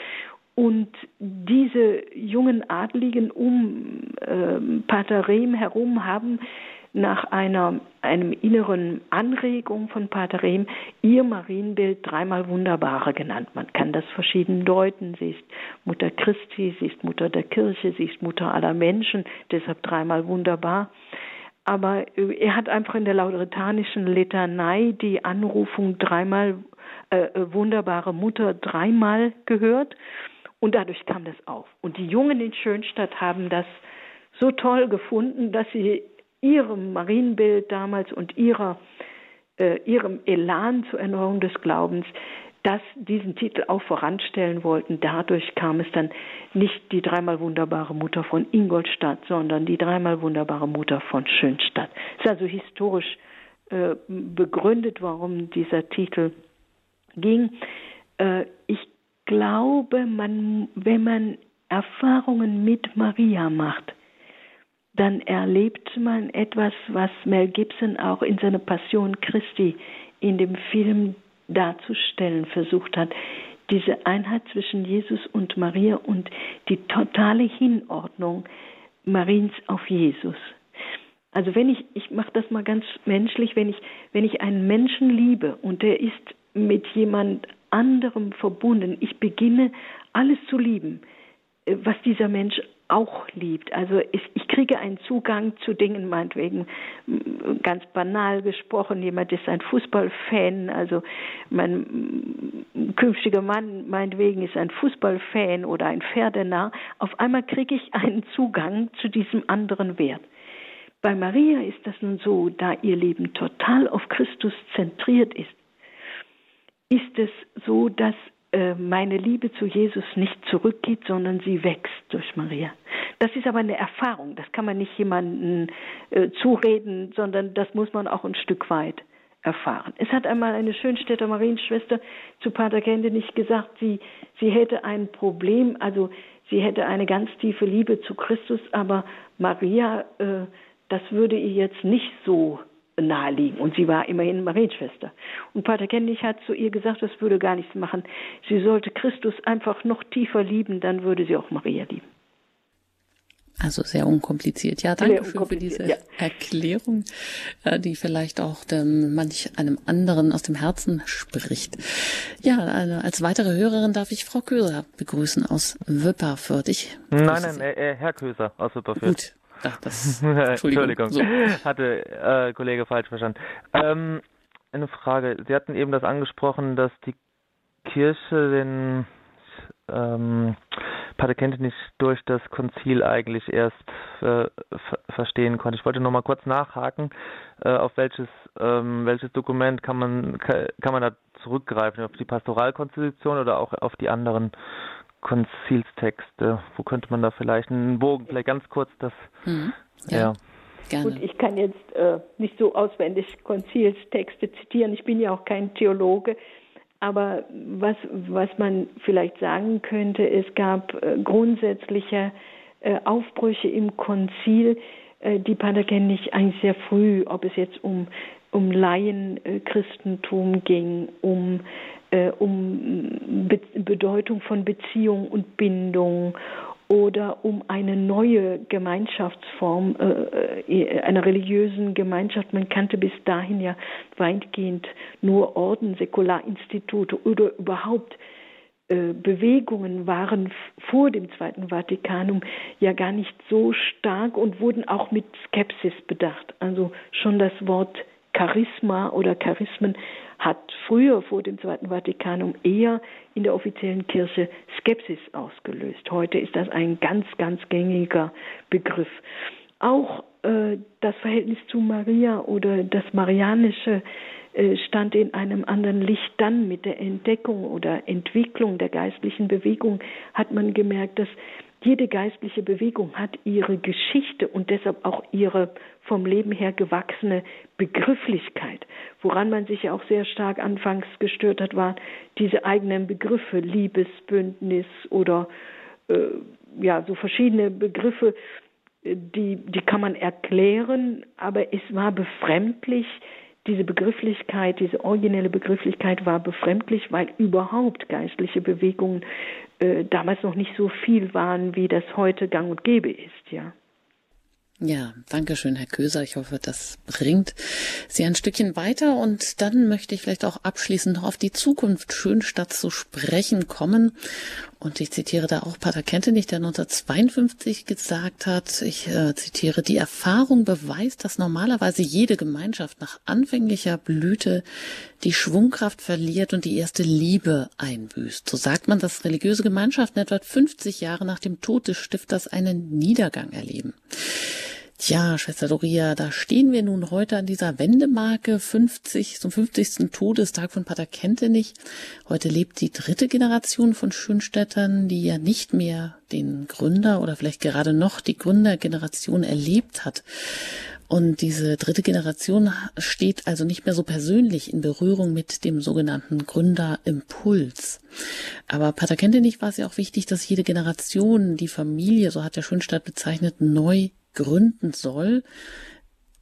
Und diese jungen Adligen um äh, Pater Rehm herum haben nach einer, einem inneren Anregung von Pater Rehm ihr Marienbild dreimal Wunderbare genannt. Man kann das verschieden deuten. Sie ist Mutter Christi, sie ist Mutter der Kirche, sie ist Mutter aller Menschen, deshalb dreimal wunderbar. Aber äh, er hat einfach in der lauretanischen Litanei die Anrufung dreimal äh, äh, wunderbare Mutter dreimal gehört und dadurch kam das auf. Und die Jungen in Schönstadt haben das so toll gefunden, dass sie ihrem Marienbild damals und ihrer, äh, ihrem Elan zur Erneuerung des Glaubens das diesen Titel auch voranstellen wollten. Dadurch kam es dann nicht die dreimal wunderbare Mutter von Ingolstadt, sondern die dreimal wunderbare Mutter von Schönstadt. Es ist also historisch äh, begründet, warum dieser Titel ging. Äh, ich glaube, man, wenn man Erfahrungen mit Maria macht, dann erlebt man etwas, was Mel Gibson auch in seiner Passion Christi in dem Film darzustellen versucht hat. Diese Einheit zwischen Jesus und Maria und die totale Hinordnung Mariens auf Jesus. Also wenn ich, ich mache das mal ganz menschlich, wenn ich, wenn ich einen Menschen liebe und der ist mit jemand anderem verbunden, ich beginne alles zu lieben, äh, was dieser Mensch auch liebt. Also ich, ich kriege einen Zugang zu Dingen, meinetwegen ganz banal gesprochen, jemand ist ein Fußballfan, also mein künftiger Mann meinetwegen ist ein Fußballfan oder ein Pferdenarr. Auf einmal kriege ich einen Zugang zu diesem anderen Wert. Bei Maria ist das nun so, da ihr Leben total auf Christus zentriert ist, ist es so, dass meine Liebe zu Jesus nicht zurückgeht, sondern sie wächst durch Maria. Das ist aber eine Erfahrung, das kann man nicht jemandem äh, zureden, sondern das muss man auch ein Stück weit erfahren. Es hat einmal eine Schönstädter Marienschwester zu Pater nicht gesagt, sie, sie hätte ein Problem, also sie hätte eine ganz tiefe Liebe zu Christus, aber Maria, äh, das würde ihr jetzt nicht so naheliegen. Und sie war immerhin Marienschwester. Und Pater Kendig hat zu ihr gesagt, das würde gar nichts machen. Sie sollte Christus einfach noch tiefer lieben, dann würde sie auch Maria lieben. Also sehr unkompliziert. Ja, danke unkompliziert, für diese ja. Erklärung, äh, die vielleicht auch dem, manch einem anderen aus dem Herzen spricht. Ja, als weitere Hörerin darf ich Frau Köser begrüßen aus Wipperfürth. Ich nein, nein, äh, Herr Köser aus Wipperfürth. Gut. Ach, das, Entschuldigung. Entschuldigung. So. Hatte äh, Kollege falsch verstanden. Ähm, eine Frage. Sie hatten eben das angesprochen, dass die Kirche den ähm, Pater nicht durch das Konzil eigentlich erst äh, verstehen konnte. Ich wollte noch mal kurz nachhaken, äh, auf welches ähm, welches Dokument kann man kann man da zurückgreifen, auf die Pastoralkonstitution oder auch auf die anderen Konzilstexte? Wo könnte man da vielleicht einen Bogen, vielleicht ganz kurz das. Mhm. Ja. ja. Gerne. Gut, ich kann jetzt äh, nicht so auswendig Konzilstexte zitieren. Ich bin ja auch kein Theologe. Aber was, was man vielleicht sagen könnte, es gab äh, grundsätzliche äh, Aufbrüche im Konzil, äh, die Pater nicht eigentlich sehr früh, ob es jetzt um, um Laienchristentum ging, um äh, um Be Bedeutung von Beziehung und Bindung oder um eine neue Gemeinschaftsform äh, äh, einer religiösen Gemeinschaft. Man kannte bis dahin ja weitgehend nur Orden, Säkularinstitute oder überhaupt äh, Bewegungen waren vor dem Zweiten Vatikanum ja gar nicht so stark und wurden auch mit Skepsis bedacht. Also schon das Wort Charisma oder Charismen hat früher vor dem Zweiten Vatikanum eher in der offiziellen Kirche Skepsis ausgelöst. Heute ist das ein ganz, ganz gängiger Begriff. Auch äh, das Verhältnis zu Maria oder das Marianische äh, stand in einem anderen Licht. Dann mit der Entdeckung oder Entwicklung der geistlichen Bewegung hat man gemerkt, dass jede geistliche Bewegung hat ihre Geschichte und deshalb auch ihre vom Leben her gewachsene Begrifflichkeit. Woran man sich ja auch sehr stark anfangs gestört hat, waren diese eigenen Begriffe, Liebesbündnis oder äh, ja, so verschiedene Begriffe, die, die kann man erklären, aber es war befremdlich, diese Begrifflichkeit, diese originelle Begrifflichkeit war befremdlich, weil überhaupt geistliche Bewegungen äh, damals noch nicht so viel waren, wie das heute gang und gäbe ist, ja. Ja, danke schön, Herr Köser. Ich hoffe, das bringt Sie ein Stückchen weiter. Und dann möchte ich vielleicht auch abschließend noch auf die Zukunft Schönstadt zu sprechen kommen. Und ich zitiere da auch Pater Kentenich, der 1952 gesagt hat, ich äh, zitiere, die Erfahrung beweist, dass normalerweise jede Gemeinschaft nach anfänglicher Blüte die Schwungkraft verliert und die erste Liebe einbüßt. So sagt man, dass religiöse Gemeinschaften etwa 50 Jahre nach dem Tod des Stifters einen Niedergang erleben. Tja, Schwester Doria, da stehen wir nun heute an dieser Wendemarke 50 zum 50. Todestag von Pater Kentenich. Heute lebt die dritte Generation von Schönstädtern, die ja nicht mehr den Gründer oder vielleicht gerade noch die Gründergeneration erlebt hat. Und diese dritte Generation steht also nicht mehr so persönlich in Berührung mit dem sogenannten Gründerimpuls. Aber Pater Kentenich war es ja auch wichtig, dass jede Generation die Familie, so hat der Schönstadt bezeichnet, neu gründen soll.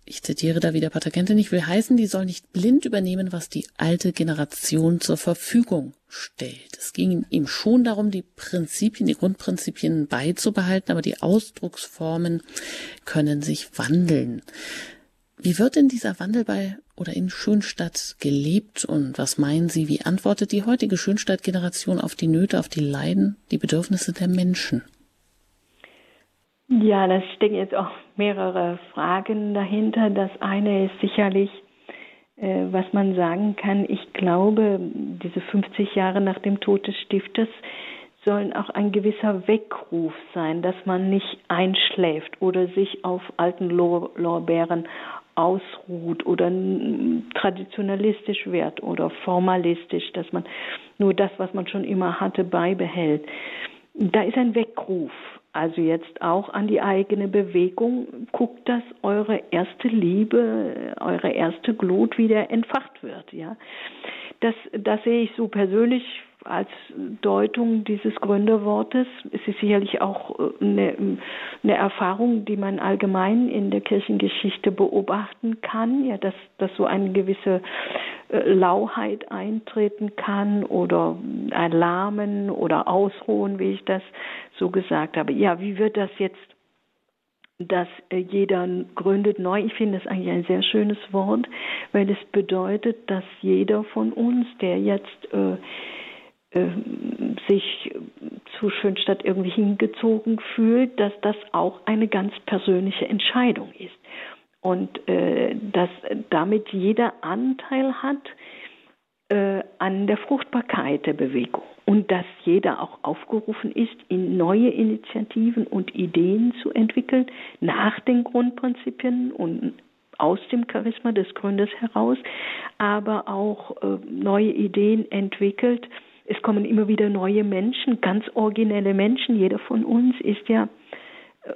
Ich zitiere da wieder Pater Kentenich, will heißen, die soll nicht blind übernehmen, was die alte Generation zur Verfügung stellt. Es ging ihm schon darum, die Prinzipien, die Grundprinzipien beizubehalten, aber die Ausdrucksformen können sich wandeln. Wie wird denn dieser Wandel bei oder in Schönstadt gelebt und was meinen Sie, wie antwortet die heutige Schönstadt-Generation auf die Nöte, auf die Leiden, die Bedürfnisse der Menschen? Ja, da stecken jetzt auch mehrere Fragen dahinter. Das eine ist sicherlich, äh, was man sagen kann. Ich glaube, diese 50 Jahre nach dem Tod des Stifters sollen auch ein gewisser Weckruf sein, dass man nicht einschläft oder sich auf alten Lorbeeren ausruht oder traditionalistisch wird oder formalistisch, dass man nur das, was man schon immer hatte, beibehält. Da ist ein Weckruf. Also jetzt auch an die eigene Bewegung. Guckt, dass eure erste Liebe, eure erste Glut wieder entfacht wird. Ja, das, das sehe ich so persönlich als Deutung dieses Gründerwortes. Es ist sicherlich auch äh, eine, eine, Erfahrung, die man allgemein in der Kirchengeschichte beobachten kann, ja, dass, dass so eine gewisse Lauheit eintreten kann oder ein Lahmen oder Ausruhen, wie ich das so gesagt habe. Ja, wie wird das jetzt dass äh, jeder gründet neu. Ich finde das eigentlich ein sehr schönes Wort, weil es bedeutet, dass jeder von uns, der jetzt äh, äh, sich zu Schönstadt irgendwie hingezogen fühlt, dass das auch eine ganz persönliche Entscheidung ist. Und äh, dass damit jeder Anteil hat äh, an der Fruchtbarkeit der Bewegung. Und dass jeder auch aufgerufen ist, in neue Initiativen und Ideen zu entwickeln, nach den Grundprinzipien und aus dem Charisma des Gründers heraus, aber auch äh, neue Ideen entwickelt, es kommen immer wieder neue Menschen, ganz originelle Menschen. Jeder von uns ist ja äh,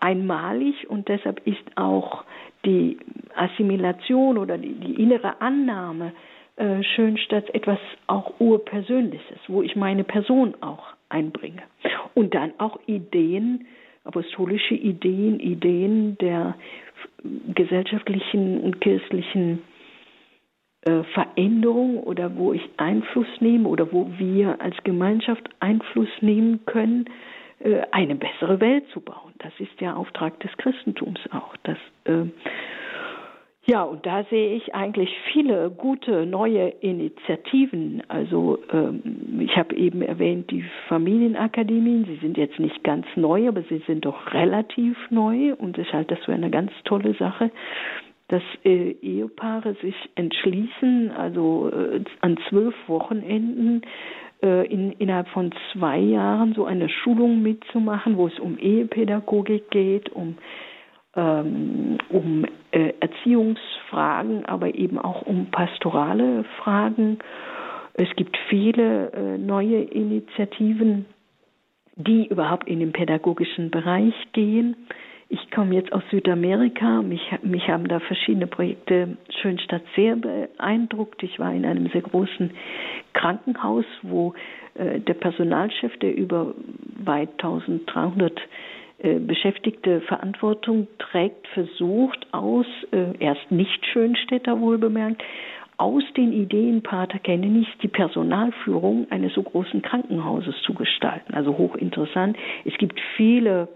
einmalig und deshalb ist auch die Assimilation oder die, die innere Annahme äh, Schönstadt etwas auch urpersönliches, wo ich meine Person auch einbringe. Und dann auch Ideen, apostolische Ideen, Ideen der gesellschaftlichen und kirchlichen äh, Veränderung oder wo ich Einfluss nehme oder wo wir als Gemeinschaft Einfluss nehmen können, eine bessere Welt zu bauen. Das ist der Auftrag des Christentums auch. Das, äh, ja, und da sehe ich eigentlich viele gute neue Initiativen. Also ähm, ich habe eben erwähnt die Familienakademien. Sie sind jetzt nicht ganz neu, aber sie sind doch relativ neu und ich halte das für eine ganz tolle Sache dass äh, Ehepaare sich entschließen, also äh, an zwölf Wochenenden äh, in, innerhalb von zwei Jahren so eine Schulung mitzumachen, wo es um Ehepädagogik geht, um ähm, um äh, Erziehungsfragen, aber eben auch um pastorale Fragen. Es gibt viele äh, neue Initiativen, die überhaupt in den pädagogischen Bereich gehen. Ich komme jetzt aus Südamerika. Mich, mich haben da verschiedene Projekte Schönstadt sehr beeindruckt. Ich war in einem sehr großen Krankenhaus, wo äh, der Personalchef, der über weit 1300 äh, Beschäftigte Verantwortung trägt, versucht aus, äh, erst nicht Schönstädter wohlbemerkt, aus den Ideen Pater Kennenis die Personalführung eines so großen Krankenhauses zu gestalten. Also hochinteressant. Es gibt viele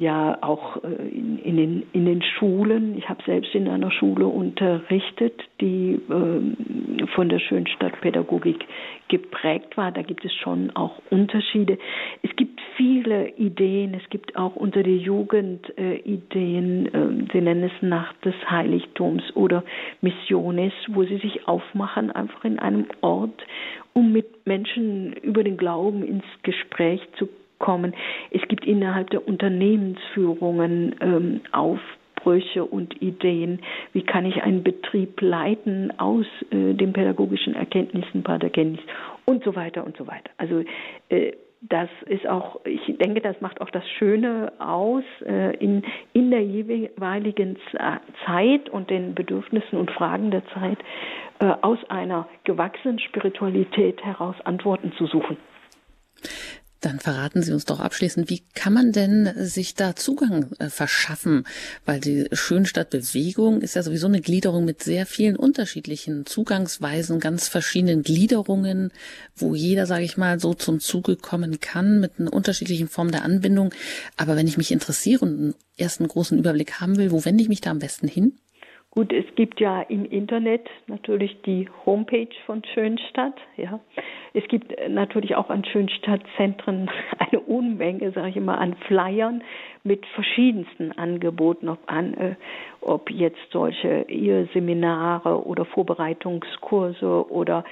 ja auch äh, in, in, den, in den Schulen. Ich habe selbst in einer Schule unterrichtet, die äh, von der Schönstadtpädagogik geprägt war. Da gibt es schon auch Unterschiede. Es gibt viele Ideen. Es gibt auch unter der Jugend äh, Ideen. Äh, sie nennen es Nacht des Heiligtums oder Missiones, wo sie sich aufmachen, einfach in einem Ort, um mit Menschen über den Glauben ins Gespräch zu kommen. Es gibt innerhalb der Unternehmensführungen ähm, Aufbrüche und Ideen. Wie kann ich einen Betrieb leiten aus äh, den pädagogischen Erkenntnissen, Paterkenntnis und so weiter und so weiter. Also äh, das ist auch, ich denke, das macht auch das Schöne aus, äh, in, in der jeweiligen Zeit und den Bedürfnissen und Fragen der Zeit äh, aus einer gewachsenen Spiritualität heraus Antworten zu suchen. Dann verraten Sie uns doch abschließend, wie kann man denn sich da Zugang äh, verschaffen? Weil die Schönstadtbewegung ist ja sowieso eine Gliederung mit sehr vielen unterschiedlichen Zugangsweisen, ganz verschiedenen Gliederungen, wo jeder, sage ich mal, so zum Zuge kommen kann mit einer unterschiedlichen Form der Anbindung. Aber wenn ich mich interessiere und einen ersten großen Überblick haben will, wo wende ich mich da am besten hin? Gut, es gibt ja im Internet natürlich die Homepage von Schönstadt. Ja, es gibt natürlich auch an Schönstadtzentren eine Unmenge, sage ich immer, an Flyern mit verschiedensten Angeboten, ob, an, äh, ob jetzt solche Seminare oder Vorbereitungskurse oder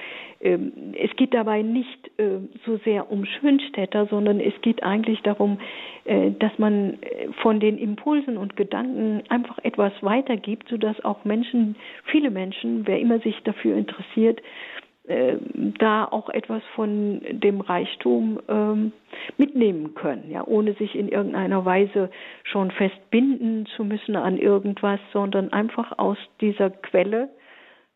es geht dabei nicht äh, so sehr um Schönstädter, sondern es geht eigentlich darum, äh, dass man äh, von den Impulsen und Gedanken einfach etwas weitergibt, sodass auch Menschen, viele Menschen, wer immer sich dafür interessiert, äh, da auch etwas von dem Reichtum ähm, mitnehmen können, ja, ohne sich in irgendeiner Weise schon festbinden zu müssen an irgendwas, sondern einfach aus dieser Quelle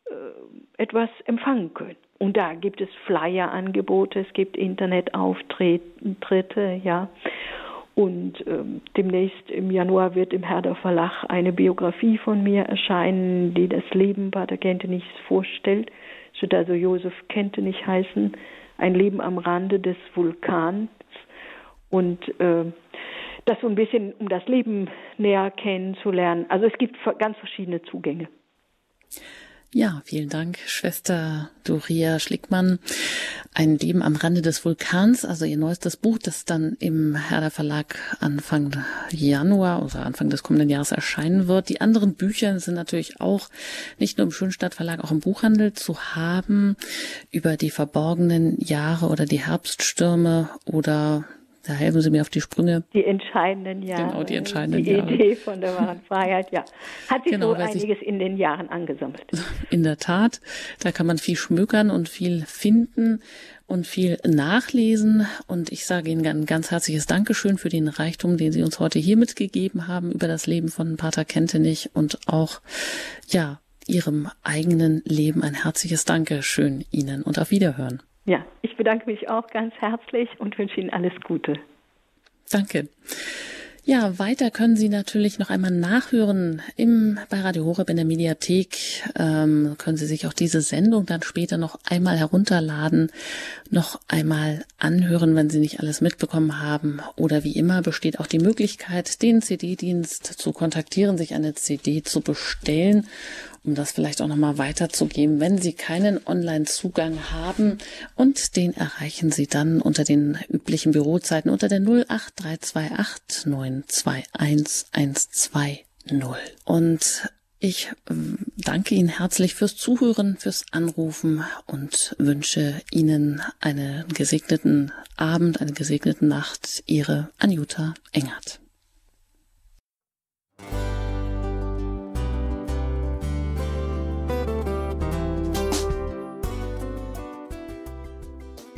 äh, etwas empfangen können. Und da gibt es Flyer-Angebote, es gibt Internetauftritte, ja. Und ähm, demnächst im Januar wird im Herder Verlag eine Biografie von mir erscheinen, die das Leben Pater Kentenichs vorstellt. Es wird also Josef Kentenich heißen, ein Leben am Rande des Vulkans. Und äh, das so ein bisschen, um das Leben näher kennenzulernen. Also es gibt ganz verschiedene Zugänge. Ja, vielen Dank, Schwester Doria Schlickmann. Ein Leben am Rande des Vulkans, also ihr neuestes Buch, das dann im Herder Verlag Anfang Januar oder Anfang des kommenden Jahres erscheinen wird. Die anderen Bücher sind natürlich auch nicht nur im Schönstadt Verlag, auch im Buchhandel zu haben über die verborgenen Jahre oder die Herbststürme oder da helfen Sie mir auf die Sprünge. Die entscheidenden Jahre. Genau, die entscheidenden die Jahre. Die Idee von der wahren Freiheit, ja. Hat sich genau, so einiges in den Jahren angesammelt. In der Tat. Da kann man viel schmökern und viel finden und viel nachlesen. Und ich sage Ihnen ein ganz herzliches Dankeschön für den Reichtum, den Sie uns heute hier mitgegeben haben über das Leben von Pater Kentenich und auch, ja, Ihrem eigenen Leben ein herzliches Dankeschön Ihnen und auf Wiederhören. Ja, ich bedanke mich auch ganz herzlich und wünsche Ihnen alles Gute. Danke. Ja, weiter können Sie natürlich noch einmal nachhören im bei Radio Horeb in der Mediathek. Ähm, können Sie sich auch diese Sendung dann später noch einmal herunterladen, noch einmal anhören, wenn Sie nicht alles mitbekommen haben. Oder wie immer besteht auch die Möglichkeit, den CD-Dienst zu kontaktieren, sich eine CD zu bestellen um das vielleicht auch nochmal weiterzugeben, wenn Sie keinen Online-Zugang haben und den erreichen Sie dann unter den üblichen Bürozeiten unter der 08328 921 120. Und ich äh, danke Ihnen herzlich fürs Zuhören, fürs Anrufen und wünsche Ihnen einen gesegneten Abend, eine gesegnete Nacht. Ihre Anjuta Engert.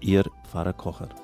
Ihr Pfarrer Kocher.